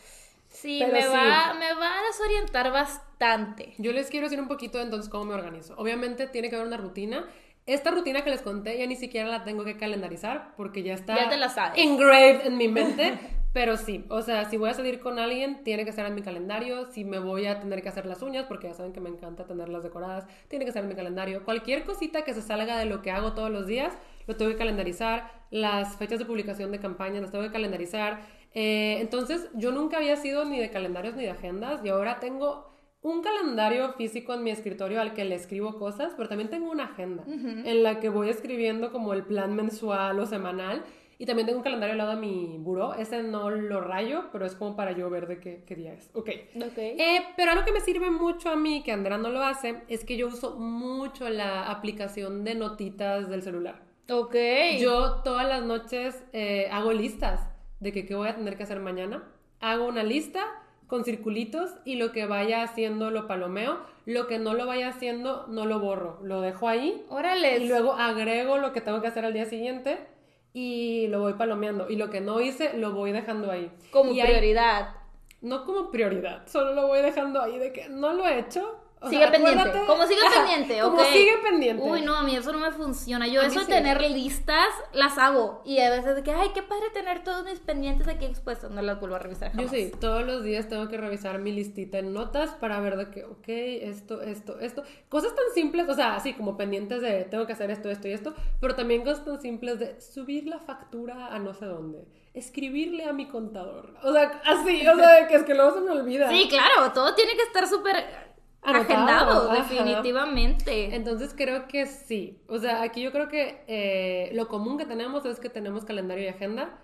Sí, me, Va, me va a desorientar bastante. Yo les quiero decir un poquito entonces cómo me organizo. Obviamente tiene que haber una rutina esta rutina que les conté ya ni siquiera la tengo que calendarizar porque ya está ya te la sabes. engraved en mi mente. pero sí, o sea, si voy a salir con alguien, tiene que estar en mi calendario. Si me voy a tener que hacer las uñas, porque ya saben que me encanta tenerlas decoradas, tiene que estar en mi calendario. Cualquier cosita que se salga de lo que hago todos los días, lo tengo que calendarizar. Las fechas de publicación de campañas las tengo que calendarizar. Eh, entonces, yo nunca había sido ni de calendarios ni de agendas y ahora tengo un calendario físico en mi escritorio al que le escribo cosas, pero también tengo una agenda en la que voy escribiendo como el plan mensual o semanal. Y también tengo un calendario al lado de mi buró. Ese no lo rayo, pero es como para yo ver de qué, qué día es. Ok. okay. Eh, pero algo que me sirve mucho a mí, que Andrea no lo hace, es que yo uso mucho la aplicación de notitas del celular. Ok. Yo todas las noches eh, hago listas de que qué voy a tener que hacer mañana. Hago una lista con circulitos y lo que vaya haciendo lo palomeo, lo que no lo vaya haciendo no lo borro, lo dejo ahí. Órale. Y luego agrego lo que tengo que hacer al día siguiente y lo voy palomeando y lo que no hice lo voy dejando ahí. Como prioridad. no como prioridad, solo lo voy dejando ahí de que no lo he hecho, sigue pendiente. Como sigue pendiente, Como sigue pendiente. Uy, no, a mí eso no me funciona. Yo eso de tener listas, las hago. Y a veces de que, ay, qué padre tener todos mis pendientes aquí expuestos. No las vuelvo a revisar Yo sí, todos los días tengo que revisar mi listita en notas para ver de que, ok, esto, esto, esto. Cosas tan simples, o sea, así como pendientes de, tengo que hacer esto, esto y esto. Pero también cosas tan simples de subir la factura a no sé dónde escribirle a mi contador. O sea, así, o sea, que es que luego se me olvida. Sí, claro, todo tiene que estar súper agendado, definitivamente. Entonces creo que sí. O sea, aquí yo creo que eh, lo común que tenemos es que tenemos calendario y agenda.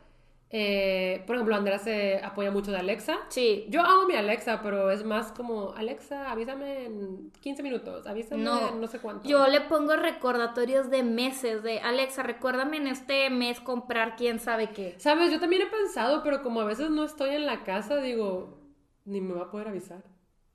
Eh, por ejemplo, Andrea se apoya mucho de Alexa. Sí. Yo hago mi Alexa, pero es más como, Alexa, avísame en 15 minutos, avísame no, en no sé cuánto. Yo le pongo recordatorios de meses, de Alexa, recuérdame en este mes comprar quién sabe qué. Sabes, yo también he pensado, pero como a veces no estoy en la casa, digo, ni me va a poder avisar.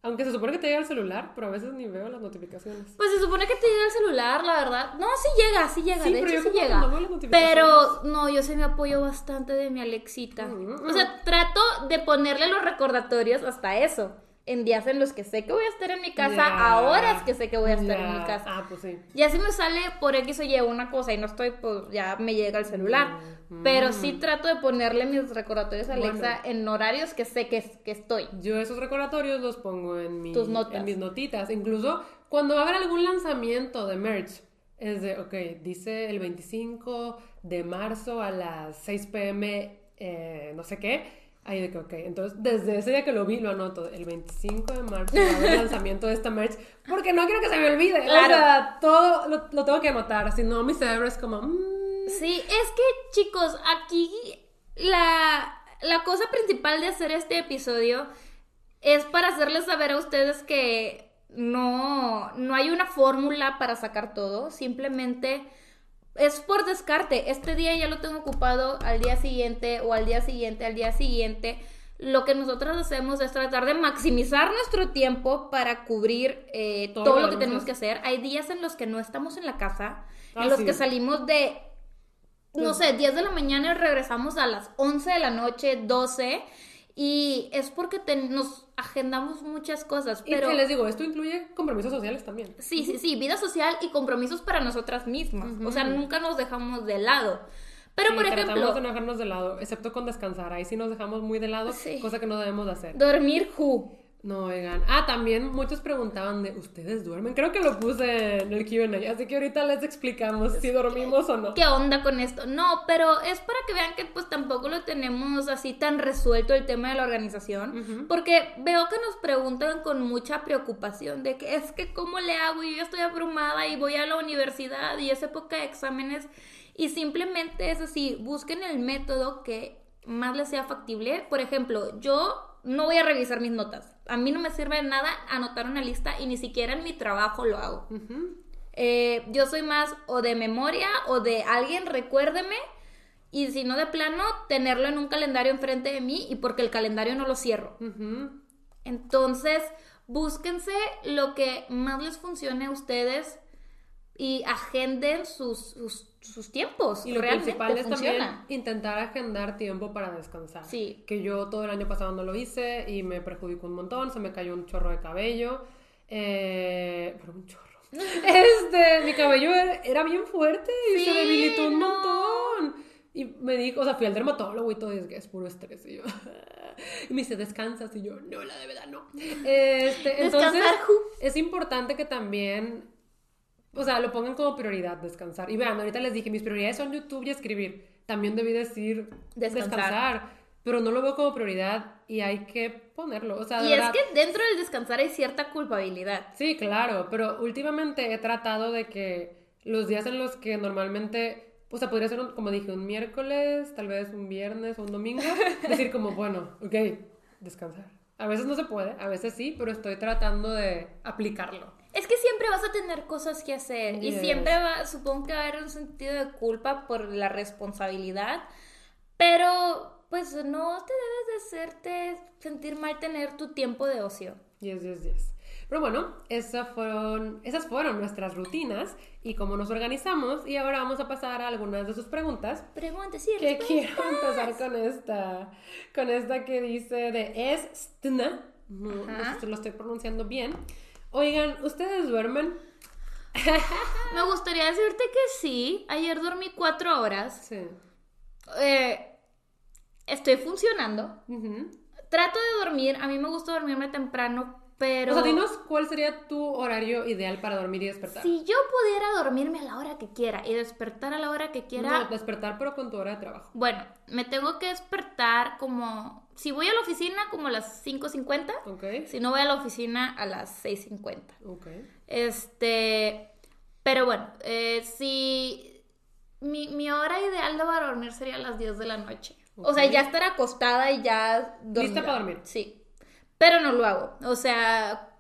Aunque se supone que te llega el celular, pero a veces ni veo las notificaciones. Pues se supone que te llega el celular, la verdad. No, sí llega, sí llega, de hecho sí llega. pero no, yo se me apoyo bastante de mi Alexita. O sea, trato de ponerle los recordatorios hasta eso en días en los que sé que voy a estar en mi casa, a horas que sé que voy a estar en mi casa. Ah, pues sí. Y así me sale por X o Y una cosa y no estoy, pues ya me llega el celular. Mm, Pero sí mm. trato de ponerle mis recordatorios a Alexa en horarios que sé que, que estoy. Yo esos recordatorios los pongo en, mi, Tus notas. en mis notitas. Incluso cuando va a haber algún lanzamiento de merch, es de, ok, dice el 25 de marzo a las 6 pm, eh, no sé qué Ahí de que, ok, entonces desde ese día que lo vi, lo anoto, el 25 de marzo, el lanzamiento de esta merch, porque no quiero que se me olvide. Claro. O sea, todo lo, tengo que anotar, si no mi cerebro es como... Mm". Sí, es que chicos, aquí la, la cosa principal de hacer este episodio es para hacerles saber a ustedes que no, no hay una fórmula para sacar todo, simplemente es por descarte. Este día ya lo tengo ocupado al día siguiente o al día siguiente, al día siguiente. Lo que nosotros hacemos es tratar de maximizar nuestro tiempo para cubrir eh, Todo todo, lo que tenemos que hacer. Hay días en los que no estamos en la casa, Ah, en los sí. que salimos de, no Pues- sé, 10 de la mañana y regresamos a las 11 de la noche, 12. Y es porque te- nos agendamos muchas cosas. Y Pero que les digo, esto incluye compromisos sociales también. Sí, sí, sí, vida social y compromisos para nosotras mismas. O sea, nunca nos dejamos de lado. Pero, Sí, por tratamos ejemplo, de no dejarnos de lado, excepto con descansar. Ahí sí nos dejamos muy de lado, Sí. cosa que no debemos de hacer. dormir who. No, oigan. Ah, también muchos preguntaban de, ¿ustedes duermen? Creo que lo puse en el Q&A, así que ahorita les explicamos si dormimos o no. ¿Qué onda con esto? No, pero es para que vean que pues tampoco lo tenemos así tan resuelto el tema de la organización, porque veo que nos preguntan con mucha preocupación de que es que cómo le hago, yo ya estoy abrumada y voy a la universidad y es época de exámenes y simplemente es así, busquen el método que más les sea factible. Por ejemplo, yo no voy a revisar mis notas. A mí no me sirve de nada anotar una lista y ni siquiera en mi trabajo lo hago. Eh, yo soy más o de memoria o de alguien recuérdeme y si no de plano tenerlo en un calendario enfrente de mí y porque el calendario no lo cierro. Entonces, búsquense lo que más les funcione a ustedes y agenden sus, sus, sus tiempos. Y lo Realmente principal es funciona. también intentar agendar tiempo para descansar. Sí. Que yo todo el año pasado no lo hice y me perjudicó un montón, se me cayó un chorro de cabello. Eh, pero un chorro. Este, mi cabello era, era bien fuerte y se Sí, debilitó un no. montón. Y me dijo, o sea, fui al dermatólogo y todo, y es que es puro estrés. Y yo, y me dice, ¿descansas? Y yo, no, la de verdad no. Este, entonces, es importante que también o sea, lo pongan como prioridad, descansar. Y vean, ahorita les dije, mis prioridades son YouTube y escribir. También debí decir Descansar. descansar. pero no lo veo como prioridad y hay que ponerlo. O sea, de Y es verdad- que dentro del descansar hay cierta culpabilidad. Sí, claro, pero últimamente he tratado de que los días en los que normalmente, o sea, podría ser, un- como dije, un miércoles, tal vez un viernes o un domingo, decir como, bueno, ok, descansar. A veces no se puede, a veces sí, pero estoy tratando de aplicarlo. Es que siempre vas a tener cosas que hacer y Yes. siempre va, supongo que va a haber un sentido de culpa por la responsabilidad, pero pues no te debes de hacerte sentir mal tener tu tiempo de ocio. Yes, yes, yes. Pero bueno, esas fueron, esas fueron nuestras rutinas y cómo nos organizamos. Y ahora vamos a pasar a algunas de sus preguntas. Pregunta, sí, Que quiero empezar con esta, con esta que dice de es. No, no sé si lo estoy pronunciando bien. Oigan, ¿ustedes duermen? Me gustaría decirte que sí. Ayer dormí cuatro horas. Sí. Eh, estoy funcionando. Trato de dormir. A mí me gusta dormirme temprano, pero... O sea, dinos cuál sería tu horario ideal para dormir y despertar. Si yo pudiera dormirme a la hora que quiera y despertar a la hora que quiera, No, despertar, pero con tu hora de trabajo. Bueno, me tengo que despertar como... Si voy a la oficina, como a las 5.50. Ok. Si no voy a la oficina, a las 6.50. Ok. Este... Pero bueno, eh, si... Mi, mi hora ideal de para dormir sería a las 10 de la noche. O sea, ya estar acostada y ya... dormida. para dormir. Sí. Pero no lo hago. O sea...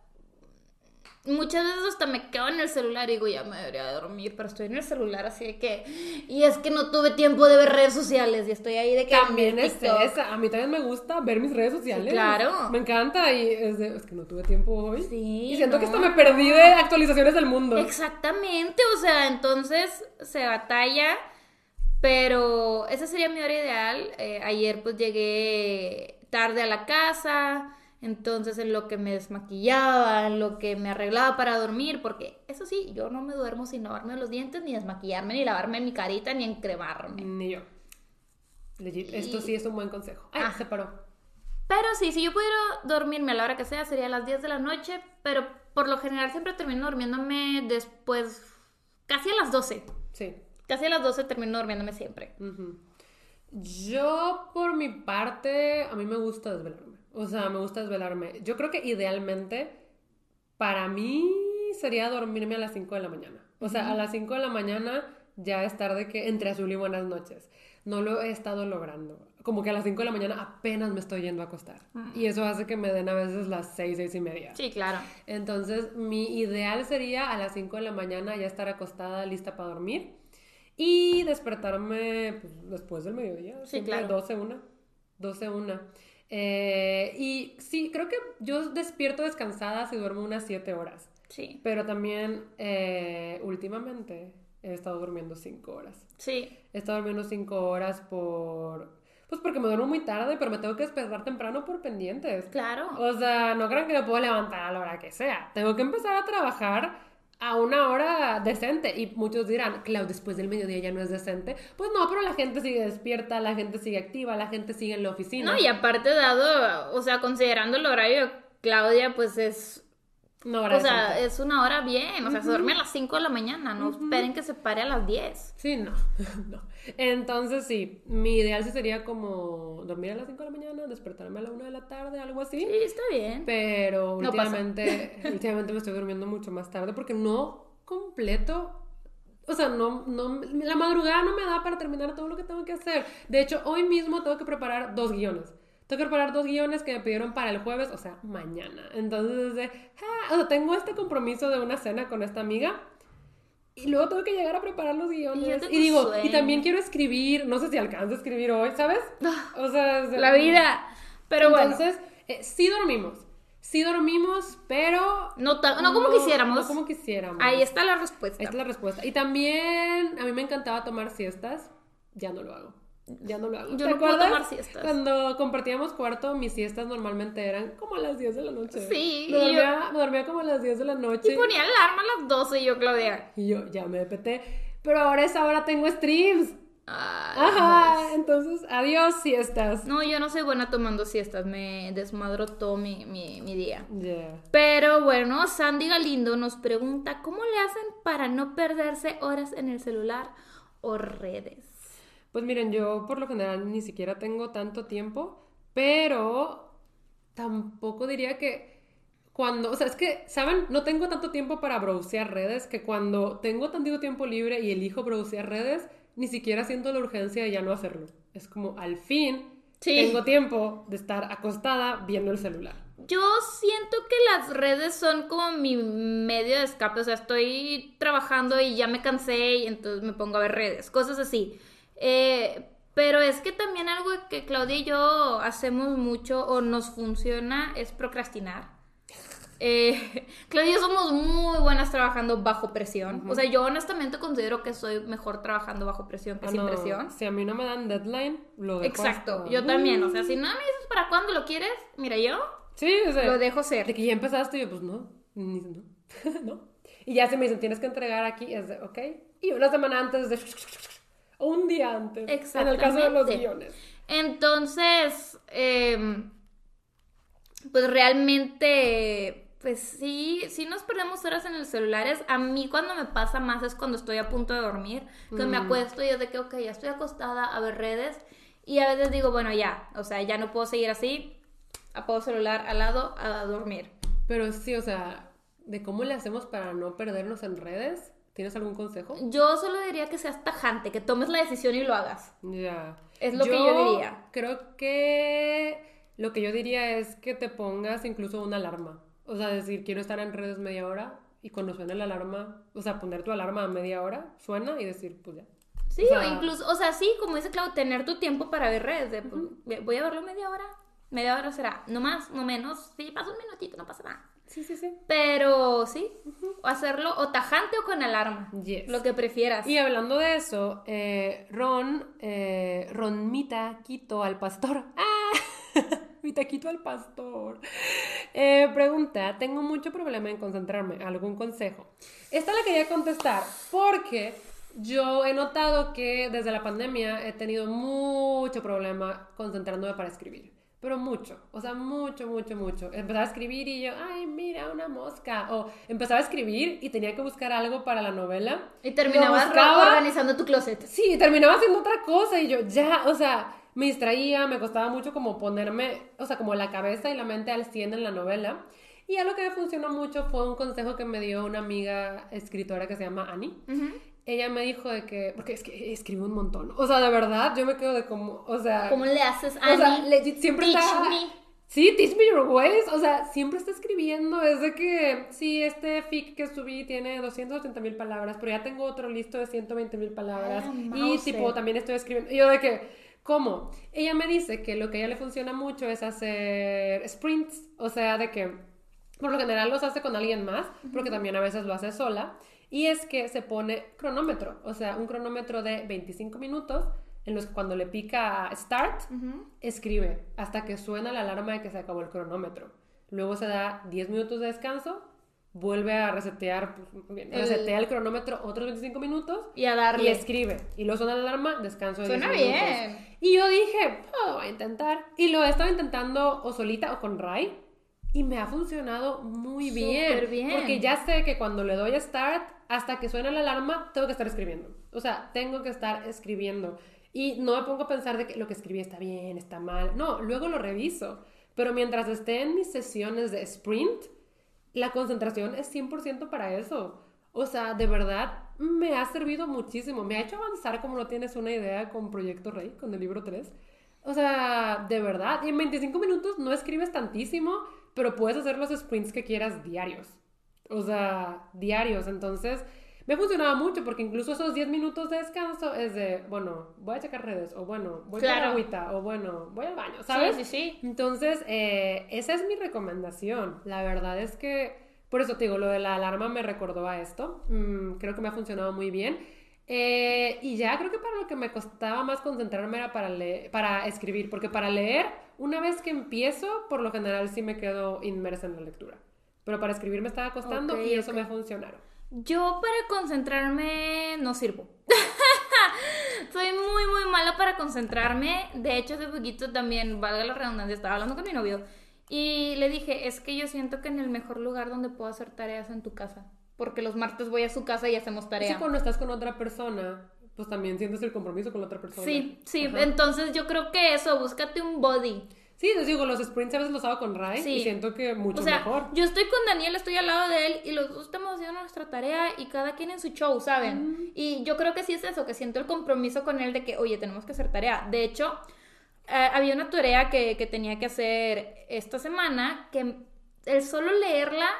Muchas veces hasta me quedo en el celular y digo, ya me debería de dormir, pero estoy en el celular así de que... Y es que no tuve tiempo de ver redes sociales y estoy ahí de que... También es esa. A mí también me gusta ver mis redes sociales. claro. Me encanta y es, de, es que no tuve tiempo hoy. Sí, Y siento que hasta me perdí de actualizaciones del mundo. Exactamente, o sea, entonces se batalla, pero esa sería mi hora ideal. Eh, ayer pues llegué tarde a la casa, entonces en lo que me desmaquillaba, en lo que me arreglaba para dormir, porque eso sí, yo no me duermo sin lavarme los dientes, ni desmaquillarme, ni lavarme mi carita, ni encremarme. Ni yo. Legit. Esto sí es un buen consejo. Ay, Ah. se paró. Pero sí, si yo pudiera dormirme a la hora que sea, sería a las 10 de la noche, pero por lo general siempre termino durmiéndome después, casi a las 12. Sí. Casi a las 12 termino durmiéndome siempre. Yo, por mi parte, a mí me gusta desvelarme. O sea, me gusta desvelarme. Yo creo que idealmente, para mí, sería dormirme a las 5 de la mañana. O sea, a las 5 de la mañana ya es tarde que entre azul y buenas noches. No lo he estado logrando. como que a las 5 de la mañana apenas me estoy yendo a acostar. Y eso hace que me den a veces las 6, 6 y media. Sí, claro. Entonces, mi ideal sería a las 5 de la mañana ya estar acostada, lista para dormir. Y despertarme pues, después del mediodía. Sí, claro. 12, 1. 12, 1. Eh, y sí, creo que yo despierto descansada si duermo unas 7 horas. Sí. Pero también eh, últimamente he estado durmiendo 5 horas. Sí. He estado durmiendo 5 horas por... Pues porque me duermo muy tarde, pero me tengo que despertar temprano por pendientes. Claro. O sea, no crean que me puedo levantar a la hora que sea. Tengo que empezar a trabajar a una hora decente. Y muchos dirán, Clau, después del mediodía ya no es decente. Pues no, pero la gente sigue despierta, la gente sigue activa, la gente sigue en la oficina. No, y aparte dado, o sea, considerando el horario Claudia, pues es, Hora o sea, es una hora bien, o sea, se duerme a las 5 de la mañana, no esperen que se pare a las 10. Sí, no, no. Entonces sí, mi ideal sí sería como dormir a las 5 de la mañana, despertarme a la 1 de la tarde, algo así. Sí, está bien. Pero No últimamente, últimamente me estoy durmiendo mucho más tarde porque no completo. O sea, no, no, la madrugada no me da para terminar todo lo que tengo que hacer. De hecho, hoy mismo tengo que preparar dos guiones. Tengo que preparar dos guiones que me pidieron para el jueves, o sea, mañana. Entonces, de, ah, o sea, tengo este compromiso de una cena con esta amiga. Y luego tengo que llegar a preparar los guiones. Y Y, digo, sueño. y también quiero escribir. No sé si alcanzo a escribir hoy, ¿sabes? O sea, Ah, La vida. Pero bueno, entonces, eh, sí dormimos. Sí dormimos, pero. no, ta- no como quisiéramos. No como quisiéramos. Ahí está la respuesta. Ahí está la respuesta. Y también a mí me encantaba tomar siestas. Ya no lo hago. Ya no lo hago. Yo ¿Te no puedo tomar siestas. Cuando compartíamos cuarto, mis siestas normalmente eran como a las 10 de la noche. Sí, Me dormía, me dormía como a las 10 de la noche. Y ponía alarma a las 12 y yo, Claudia. Y yo ya me peté. Pero ahora es ahora tengo streams. Ajá. Entonces, adiós siestas. No, yo no soy buena tomando siestas, me desmadro todo mi, mi, mi día. Yeah. Pero bueno, Sandy Galindo nos pregunta, ¿cómo le hacen para no perderse horas en el celular o redes? Pues miren, yo por lo general ni siquiera tengo tanto tiempo, pero tampoco diría que cuando, o sea, es que, ¿saben? No tengo tanto tiempo para browsear redes que cuando tengo tantito tiempo libre y elijo browsear redes, ni siquiera siento la urgencia de ya no hacerlo. Es como, al fin, Sí. tengo tiempo de estar acostada viendo el celular. Yo siento que las redes son como mi medio de escape, o sea, estoy trabajando y ya me cansé y entonces me pongo a ver redes, cosas así. Eh, pero es que también algo que Claudia y yo hacemos mucho o nos funciona es procrastinar. Eh, Claudia y yo somos muy buenas trabajando bajo presión. O sea, yo honestamente considero que soy mejor trabajando bajo presión que Ah, sin no, presión. Si a mí no me dan deadline, lo dejo Exacto, hasta- yo también. O sea, si no me dices para cuándo lo quieres, mira, yo Sí, o sea, lo dejo ser. De que ya empezaste, y yo, pues no, ni- no, no. Y ya se me dicen, tienes que entregar aquí, es de, ok. Y una semana antes de, un día antes. En el caso de los guiones. Entonces, em, pues realmente, pues sí, sí nos perdemos horas en el celular. Es- A mí cuando me pasa más es cuando estoy a punto de dormir, que me acuesto y es de que, ok, ya estoy acostada a ver redes. Y a veces digo, bueno, ya, o sea, ya no puedo seguir así, apago el celular al lado a dormir. Pero sí, o sea, de cómo le hacemos para no perdernos en redes, ¿tienes algún consejo? Yo solo diría que seas tajante, que tomes la decisión y lo hagas. Ya. Es lo que yo diría. Creo que lo que yo diría es que te pongas incluso una alarma. O sea, decir, quiero estar en redes media hora y cuando suene la alarma, o sea, poner tu alarma a media hora, suena y decir, pues ya. Sí, O incluso, o sea, sí, como dice Clau, tener tu tiempo para ver redes. de, pues, Voy a verlo media hora. Media hora será, no más, no menos. Sí, pasa un minutito, no pasa nada. Sí, sí, sí. Pero sí, o hacerlo o tajante o con alarma. Yes. Lo que prefieras. Y hablando de eso, eh, Ron, eh, Ron Mita Quito al pastor. ¡Ah! Mita Quito al pastor. Eh, pregunta, tengo mucho problema en concentrarme. ¿Algún consejo? Esta la quería contestar porque yo he notado que desde la pandemia he tenido mucho problema concentrándome para escribir. Pero mucho, o sea, mucho, mucho, mucho. Empezaba a escribir y yo, ay, mira, una mosca. O empezaba a escribir y tenía que buscar algo para la novela. y terminabas organizando tu closet. Sí, terminaba haciendo otra cosa y yo ya, o sea, me distraía, me costaba mucho como ponerme, o sea, como la cabeza y la mente al 100 en la novela. Y algo que me funcionó mucho fue un consejo que me dio una amiga escritora que se llama Annie. Ella me dijo de que, porque es que escribe un montón, o sea, de verdad, yo me quedo de como, o sea, ¿Cómo le haces a o sea, legit, siempre Teach está, me. sí, teach me your ways, o sea, siempre está escribiendo, es de que, sí, este fic que subí tiene 280 mil palabras, pero ya tengo otro listo de 120 mil palabras, y tipo, también estoy escribiendo, y yo de que, ¿cómo? Ella me dice que lo que a ella le funciona mucho es hacer sprints, o sea, de que por lo general los hace con alguien más, porque también a veces lo hace sola. Y es que se pone cronómetro, o sea, un cronómetro de 25 minutos en los que cuando le pica start, escribe hasta que suena la alarma de que se acabó el cronómetro. Luego se da 10 minutos de descanso, vuelve a resetear, pues, El- resetea el cronómetro otros 25 minutos Y a y darle. escribe. Y luego suena la alarma, descanso de 10 Suena minutos. bien. Y yo dije, "Oh, voy a intentar. Y lo he estado intentando o solita o con Rai. Y me ha funcionado muy bien. Bien. Porque ya sé que cuando le doy a start, hasta que suena la alarma, tengo que estar escribiendo. O sea, tengo que estar escribiendo. Y no me pongo a pensar de que lo que escribí está bien, está mal. No, luego lo reviso. Pero mientras esté en mis sesiones de sprint, la concentración es 100% para eso. O sea, de verdad, me ha servido muchísimo. Me ha hecho avanzar como no tienes una idea con Proyecto Rey, con el libro 3. O sea, de verdad. Y en 25 minutos no escribes tantísimo, pero puedes hacer los sprints que quieras diarios. O sea, diarios. Entonces, me ha funcionado mucho porque incluso esos 10 minutos de descanso es de, bueno, voy a checar redes, o bueno, voy a Claro. agüita, o bueno, voy al baño, ¿sabes? Sí, sí, sí. Entonces, eh, esa es mi recomendación. La verdad es que, por eso te digo, lo de la alarma me recordó a esto. Mm, creo que me ha funcionado muy bien. Eh, y ya creo que para lo que me costaba más concentrarme era para, para escribir, porque para leer, una vez que empiezo, por lo general sí me quedo inmersa en la lectura. Pero para escribir me estaba costando y eso ok. me ha funcionado. Yo para concentrarme no sirvo. Soy muy, muy mala para concentrarme. De hecho, hace poquito también, valga la redundancia, estaba hablando con mi novio. Y le dije, es que yo siento que en el mejor lugar donde puedo hacer tareas en tu casa. Porque los martes voy a su casa y hacemos Y tarea. si cuando estás con otra persona, pues también sientes el compromiso con la otra persona. Sí, sí. Ajá. Entonces yo creo que eso, búscate un body. Sí, les digo, los sprints a veces los hago con Sí. y siento que mucho O sea, mejor. yo estoy con Daniel, estoy al lado de él y los dos estamos haciendo nuestra tarea y cada quien en su show, ¿saben? Y yo creo que sí es eso, que siento el compromiso con él de que, oye, tenemos que hacer tarea. De hecho, eh, había una tarea que, que tenía que hacer esta semana que el solo leerla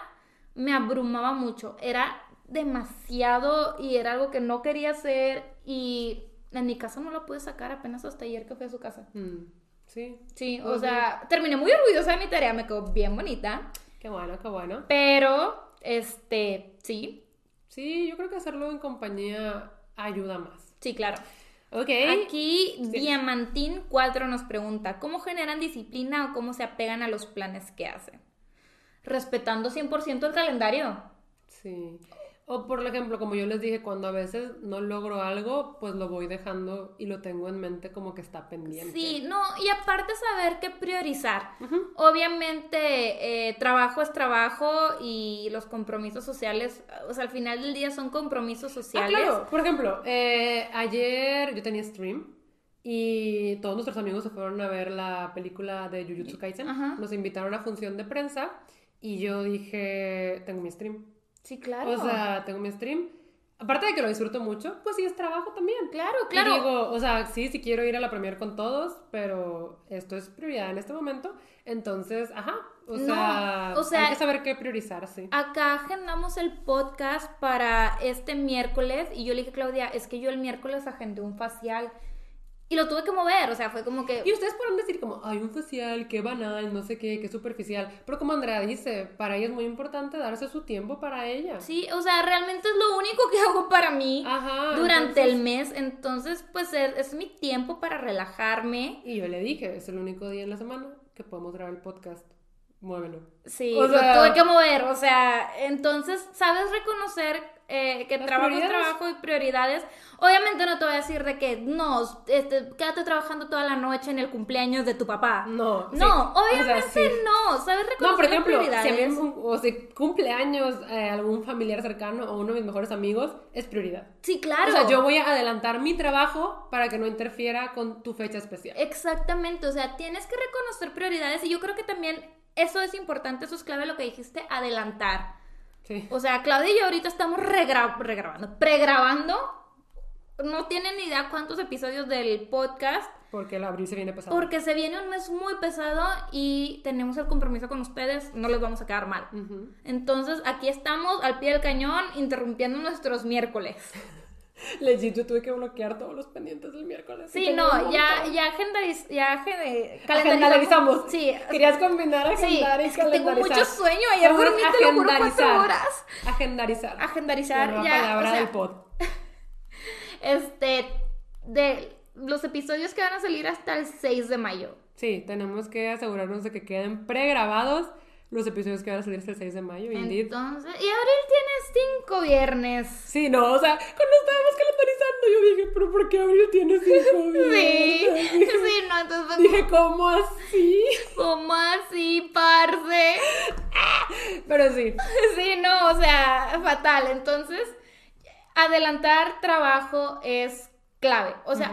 me abrumaba mucho. Era demasiado y era algo que no quería hacer y en mi casa no la pude sacar apenas hasta ayer que fui a su casa. Mm, sí. Sí, o Pues sí. sea, terminé muy orgullosa de mi tarea, me quedó bien bonita. Qué bueno, qué bueno. Pero, este, sí, Sí, yo creo que hacerlo en compañía ayuda más. sí, claro. Ok. Aquí Diamantín 4 nos pregunta, ¿cómo generan disciplina o cómo se apegan a los planes que hacen? Respetando 100% el calendario. Sí. O por ejemplo, como yo les dije, cuando a veces no logro algo, pues lo voy dejando y lo tengo en mente como que está pendiente. Sí, no, y aparte saber qué priorizar. Obviamente, eh, trabajo es trabajo y los compromisos sociales, o sea, al final del día son compromisos Ah, sociales. claro. Por ejemplo, eh, ayer yo tenía stream y todos nuestros amigos se fueron a ver la película de Jujutsu Kaisen. Ajá. Nos invitaron a función de prensa y yo dije, tengo mi stream. Sí, claro. O sea, tengo mi stream. Aparte de que lo disfruto mucho, pues sí es trabajo también. claro, Y claro. digo, o sea, sí, sí quiero ir a la premier con todos, pero esto es prioridad en este momento. Entonces, ajá. O No, sea, o sea- hay que saber qué priorizar, sí. Acá agendamos el podcast para este miércoles y yo le dije a Claudia, es que yo el miércoles agendé un facial y lo tuve que mover, o sea, fue como que... Y ustedes podrán decir como, hay un facial, qué banal, no sé qué, qué superficial. Pero como Andrea dice, para ella es muy importante darse su tiempo para ella. Sí, o sea, realmente es lo único que hago para mí Ajá. durante entonces- el mes, entonces pues es, es mi tiempo para relajarme. Y yo le dije, es el único día en la semana que podemos grabar el podcast. Muévelo. Sí, O lo sea- tuve que mover, o sea, entonces, ¿sabes reconocer eh, que trabajo es trabajo y prioridades? Obviamente no te voy a decir de que no, este, quédate trabajando toda la noche en el cumpleaños de tu papá. No. sí. No, O sea, obviamente sí. no, ¿sabes reconocer No, por ejemplo, si prioridades? me- o si cumple años eh, algún familiar cercano o uno de mis mejores amigos, es prioridad. Sí, claro. O sea, yo voy a adelantar mi trabajo para que no interfiera con tu fecha especial. Exactamente, o sea, tienes que reconocer prioridades y yo creo que también eso es importante, eso es clave lo que dijiste, adelantar. Sí. O sea, Claudia y yo ahorita estamos regra- regrabando, pregrabando. No tienen ni idea cuántos episodios del podcast, Porque el abril se viene pasado. porque se viene un mes muy pesado y tenemos el compromiso con ustedes, no les vamos a quedar mal. Entonces, aquí estamos al pie del cañón, interrumpiendo nuestros miércoles. Legit, yo tuve que bloquear todos los pendientes del miércoles. Sí, no, ya, ya agendariz, ya agende- Calendarizamos. Sí, Querías combinar sí, agendar y es que tengo mucho sueño, ayer dormí, te lo juro, cuatro horas. Agendarizar. Agendarizar, La ya, palabra o sea, del pod. Este, de los episodios que van a salir hasta el 6 de mayo. Sí, tenemos que asegurarnos de que queden pregrabados los episodios que van a salir hasta el 6 de mayo. Indeed. Entonces, y abril tiene cinco viernes. Sí, no, o sea, cuando estábamos calendarizando, yo dije, pero ¿por qué Abril tiene cinco Sí, viernes? Dije, sí, no, entonces, dije, ¿cómo así? ¿cómo así, parce? Pero sí, Sí, no, o sea, fatal. Entonces, adelantar trabajo es clave. O sea.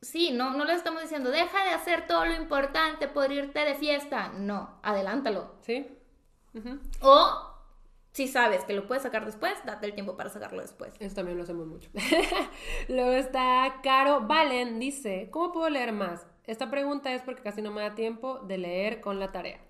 Sí, no, no le estamos diciendo, deja de hacer todo lo importante por irte de fiesta. No, adelántalo. sí. O, si sabes que lo puedes sacar después, date el tiempo para sacarlo después. Eso también lo hacemos mucho. Luego está Caro Valen, dice, ¿cómo puedo leer más? Esta pregunta es porque casi no me da tiempo de leer con la tarea.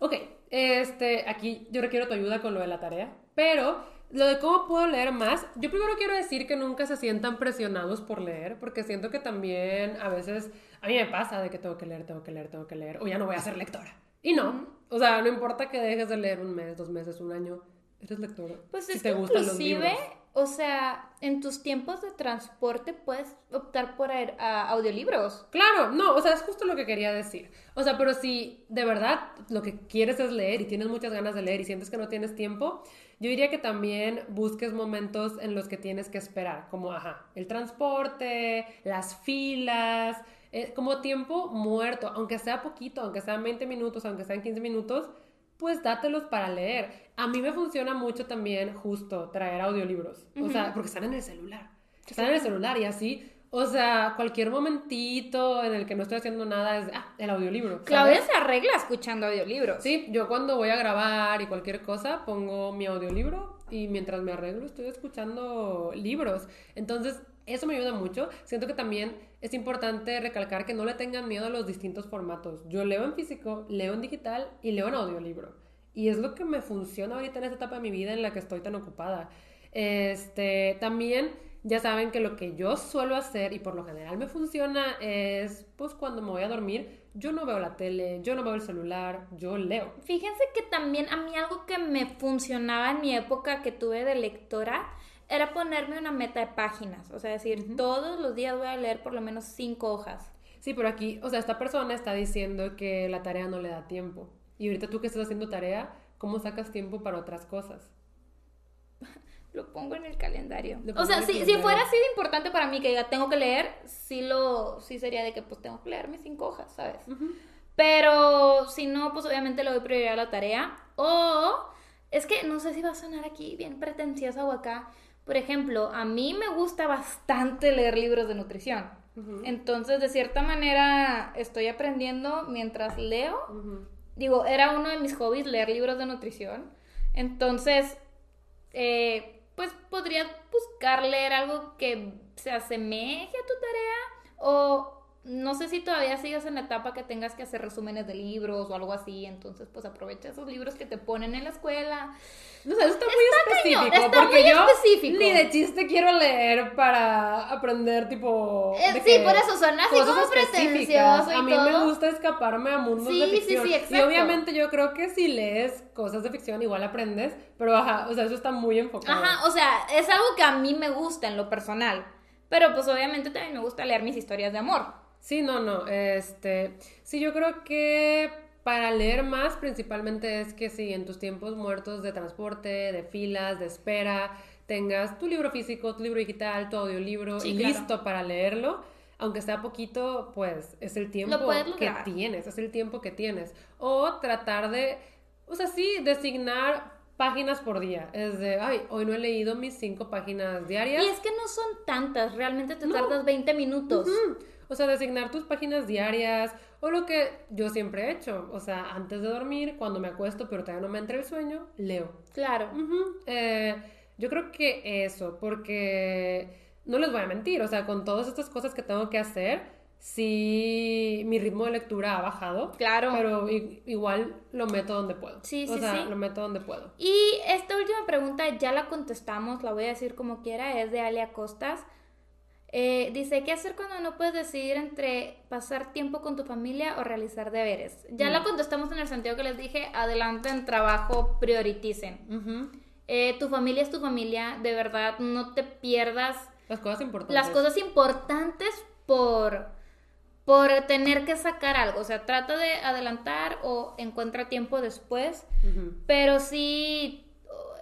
Ok, este, aquí yo requiero tu ayuda con lo de la tarea, pero lo de cómo puedo leer más, yo primero quiero decir que nunca se sientan presionados por leer, porque siento que también a veces, a mí me pasa de que tengo que leer, tengo que leer, tengo que leer, o ya no voy a ser lectora. Y no, o sea, no importa que dejes de leer un mes, dos meses, un año, eres. Pues si es te que gustan los inclusive, libros. o sea, en tus tiempos de transporte puedes optar por a audiolibros. Claro, no, o sea, es justo lo que quería decir. O sea, pero si de verdad lo que quieres es leer y tienes muchas ganas de leer y sientes que no tienes tiempo, yo diría que también busques momentos en los que tienes que esperar, como, ajá, el transporte, las filas, eh, como tiempo muerto, aunque sea poquito, aunque sean 20 minutos, aunque sean 15 minutos, pues dátelos para leer. A mí me funciona mucho también justo traer audiolibros, o sea, porque están en el celular. Están en el celular y así, o sea, cualquier momentito en el que no estoy haciendo nada es, ah, el audiolibro. ¿sabes? Claudia se arregla escuchando audiolibros. Sí, yo cuando voy a grabar y cualquier cosa pongo mi audiolibro y mientras me arreglo estoy escuchando libros. Entonces, eso me ayuda mucho. Siento que también es importante recalcar que no le tengan miedo a los distintos formatos. Yo leo en físico, leo en digital y leo en audiolibro. Y es lo que me funciona ahorita en esta etapa de mi vida en la que estoy tan ocupada. Este, también ya saben que lo que yo suelo hacer y por lo general me funciona es, pues cuando me voy a dormir, yo no veo la tele, yo no veo el celular, yo leo. Fíjense que también a mí algo que me funcionaba en mi época que tuve de lectora era ponerme una meta de páginas. O sea, decir, todos los días voy a leer por lo menos cinco hojas. Sí, pero aquí, o sea, esta persona está diciendo que la tarea no le da tiempo. Y ahorita tú que estás haciendo tarea, ¿cómo sacas tiempo para otras cosas? Lo pongo en el calendario. O sea, si, si calendario. fuera así de importante para mí que diga, tengo que leer, sí, lo, sí sería de que pues tengo que leer mis cinco hojas, ¿sabes? Pero si no, pues obviamente le doy prioridad a la tarea. O es que no sé si va a sonar aquí bien pretenciosa o acá. Por ejemplo, a mí me gusta bastante leer libros de nutrición. Entonces, de cierta manera, estoy aprendiendo mientras leo. Digo, era uno de mis hobbies leer libros de nutrición. Entonces, eh, pues podrías buscar leer algo que se asemeje a tu tarea. O no sé si todavía sigas en la etapa que tengas que hacer resúmenes de libros o algo así. Entonces, pues aprovecha esos libros que te ponen en la escuela. No sé, eso está muy Está específico. cañón, está porque muy yo específico. ni de chiste quiero leer para aprender, tipo. Eh, de sí, por eso suena así como pretencioso y A mí me gusta escaparme a mundos Sí, de sí, sí, ficción. Y exacto. obviamente yo creo que si lees cosas de ficción, igual aprendes. Pero ajá, o sea, eso está muy enfocado. Ajá, o sea, es algo que a mí me gusta en lo personal. Pero pues obviamente también me gusta leer mis historias de amor. Sí, no, no. Este, sí, yo creo que para leer más, principalmente es que si en tus tiempos muertos de transporte, de filas, de espera, tengas tu libro físico, tu libro digital, tu audiolibro Sí, y claro. listo para leerlo. Aunque sea poquito, pues es el tiempo que tienes, es el tiempo que tienes. O tratar de, o sea, sí, designar páginas por día. Es de, ay, hoy no he leído mis cinco páginas diarias. Y es que no son tantas, realmente te No. tardas 20 minutos. O sea, designar tus páginas diarias o lo que yo siempre he hecho. O sea, antes de dormir, cuando me acuesto pero todavía no me entra el sueño, leo. Claro. Ujú, eh, yo creo que eso, porque no les voy a mentir, o sea, con todas estas cosas que tengo que hacer, sí, mi ritmo de lectura ha bajado. Claro. Pero igual lo meto donde puedo. Sí, O sí, sea, sí. lo meto donde puedo. Y esta última pregunta ya la contestamos, la voy a decir como quiera, es de Alia Costas. Eh, dice, ¿qué hacer cuando no puedes decidir entre pasar tiempo con tu familia o realizar deberes? Ya Mm. la contestamos en el sentido que les dije, adelanten trabajo, prioricen. Eh, tu familia es tu familia, de verdad, no te pierdas Las cosas importantes. las cosas importantes por, por tener que sacar algo. O sea, trata de adelantar o encuentra tiempo después. Pero sí,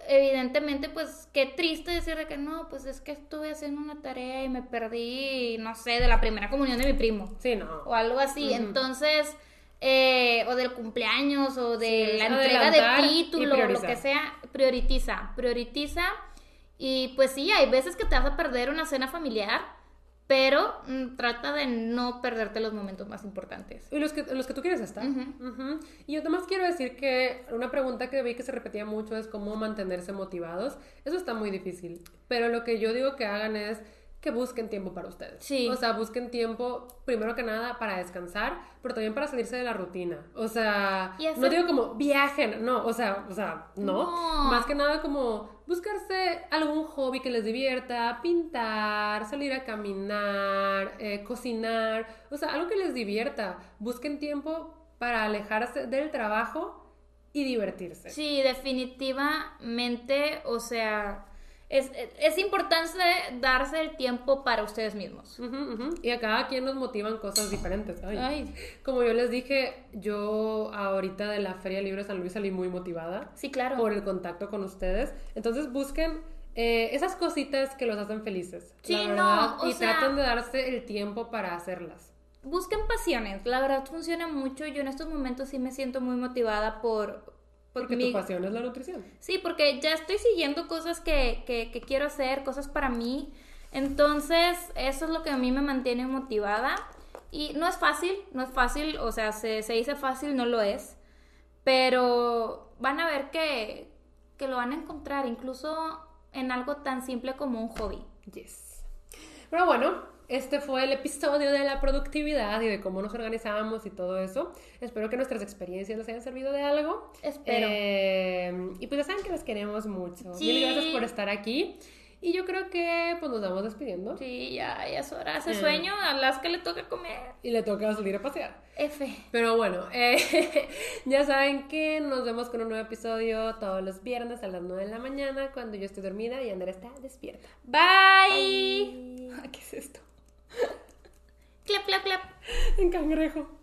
evidentemente, pues qué triste decir de que no, pues es que estuve haciendo una tarea y me perdí, no sé, de la primera comunión de mi primo. Sí, no. O algo así. Entonces, eh, o del cumpleaños, o de Sí, la entrega de título, lo que sea, prioritiza, prioritiza. Y pues sí, hay veces que te vas a perder una cena familiar, pero mm, trata de no perderte los momentos más importantes. Y los que, los que tú quieres estar. Y yo además quiero decir que una pregunta que vi que se repetía mucho es cómo mantenerse motivados. Eso está muy difícil. Pero lo que yo digo que hagan es que busquen tiempo para ustedes. Sí. O sea, busquen tiempo, primero que nada, para descansar, pero también para salirse de la rutina. O sea, hacer- no digo como viajen, no, o sea, o sea, no. No. Más que nada como buscarse algún hobby que les divierta, pintar, salir a caminar, eh, cocinar, o sea, algo que les divierta. Busquen tiempo para alejarse del trabajo y divertirse. Sí, definitivamente, o sea, es, es importante darse el tiempo para ustedes mismos. Y a cada quien nos motivan cosas diferentes. Ay. Ay. Como yo les dije, yo ahorita de la Feria Libre de San Luis salí muy motivada Sí, claro. por el contacto con ustedes. Entonces busquen eh, esas cositas que los hacen felices. Sí, la no, o y sea- traten de darse el tiempo para hacerlas. Busquen pasiones, la verdad funciona mucho. Yo en estos momentos sí me siento muy motivada por... por Porque mi- tu pasión es la nutrición. Sí, porque ya estoy siguiendo cosas que, que, que quiero hacer, cosas para mí. Entonces, eso es lo que a mí me mantiene motivada. Y no es fácil, no es fácil, o sea, se, se dice fácil, no lo es. Pero van a ver que, que lo van a encontrar, incluso en algo tan simple como un hobby. Yes. Pero bueno, este fue el episodio de la productividad y de cómo nos organizamos y todo eso. Espero que nuestras experiencias les hayan servido de algo. Espero. Eh, y pues ya saben que les queremos mucho. Sí. Mil gracias por estar aquí. Y yo creo que pues nos vamos despidiendo. Sí, ya, ya es hora, hace Eh. sueño, a las que le toca comer. Y le toca salir a pasear. F. Pero bueno, eh, ya saben que nos vemos con un nuevo episodio todos los viernes a las 9 de la mañana cuando yo estoy dormida y Andrea está despierta. Bye. ¿Qué es esto? Clap, clap, clap. En cangrejo.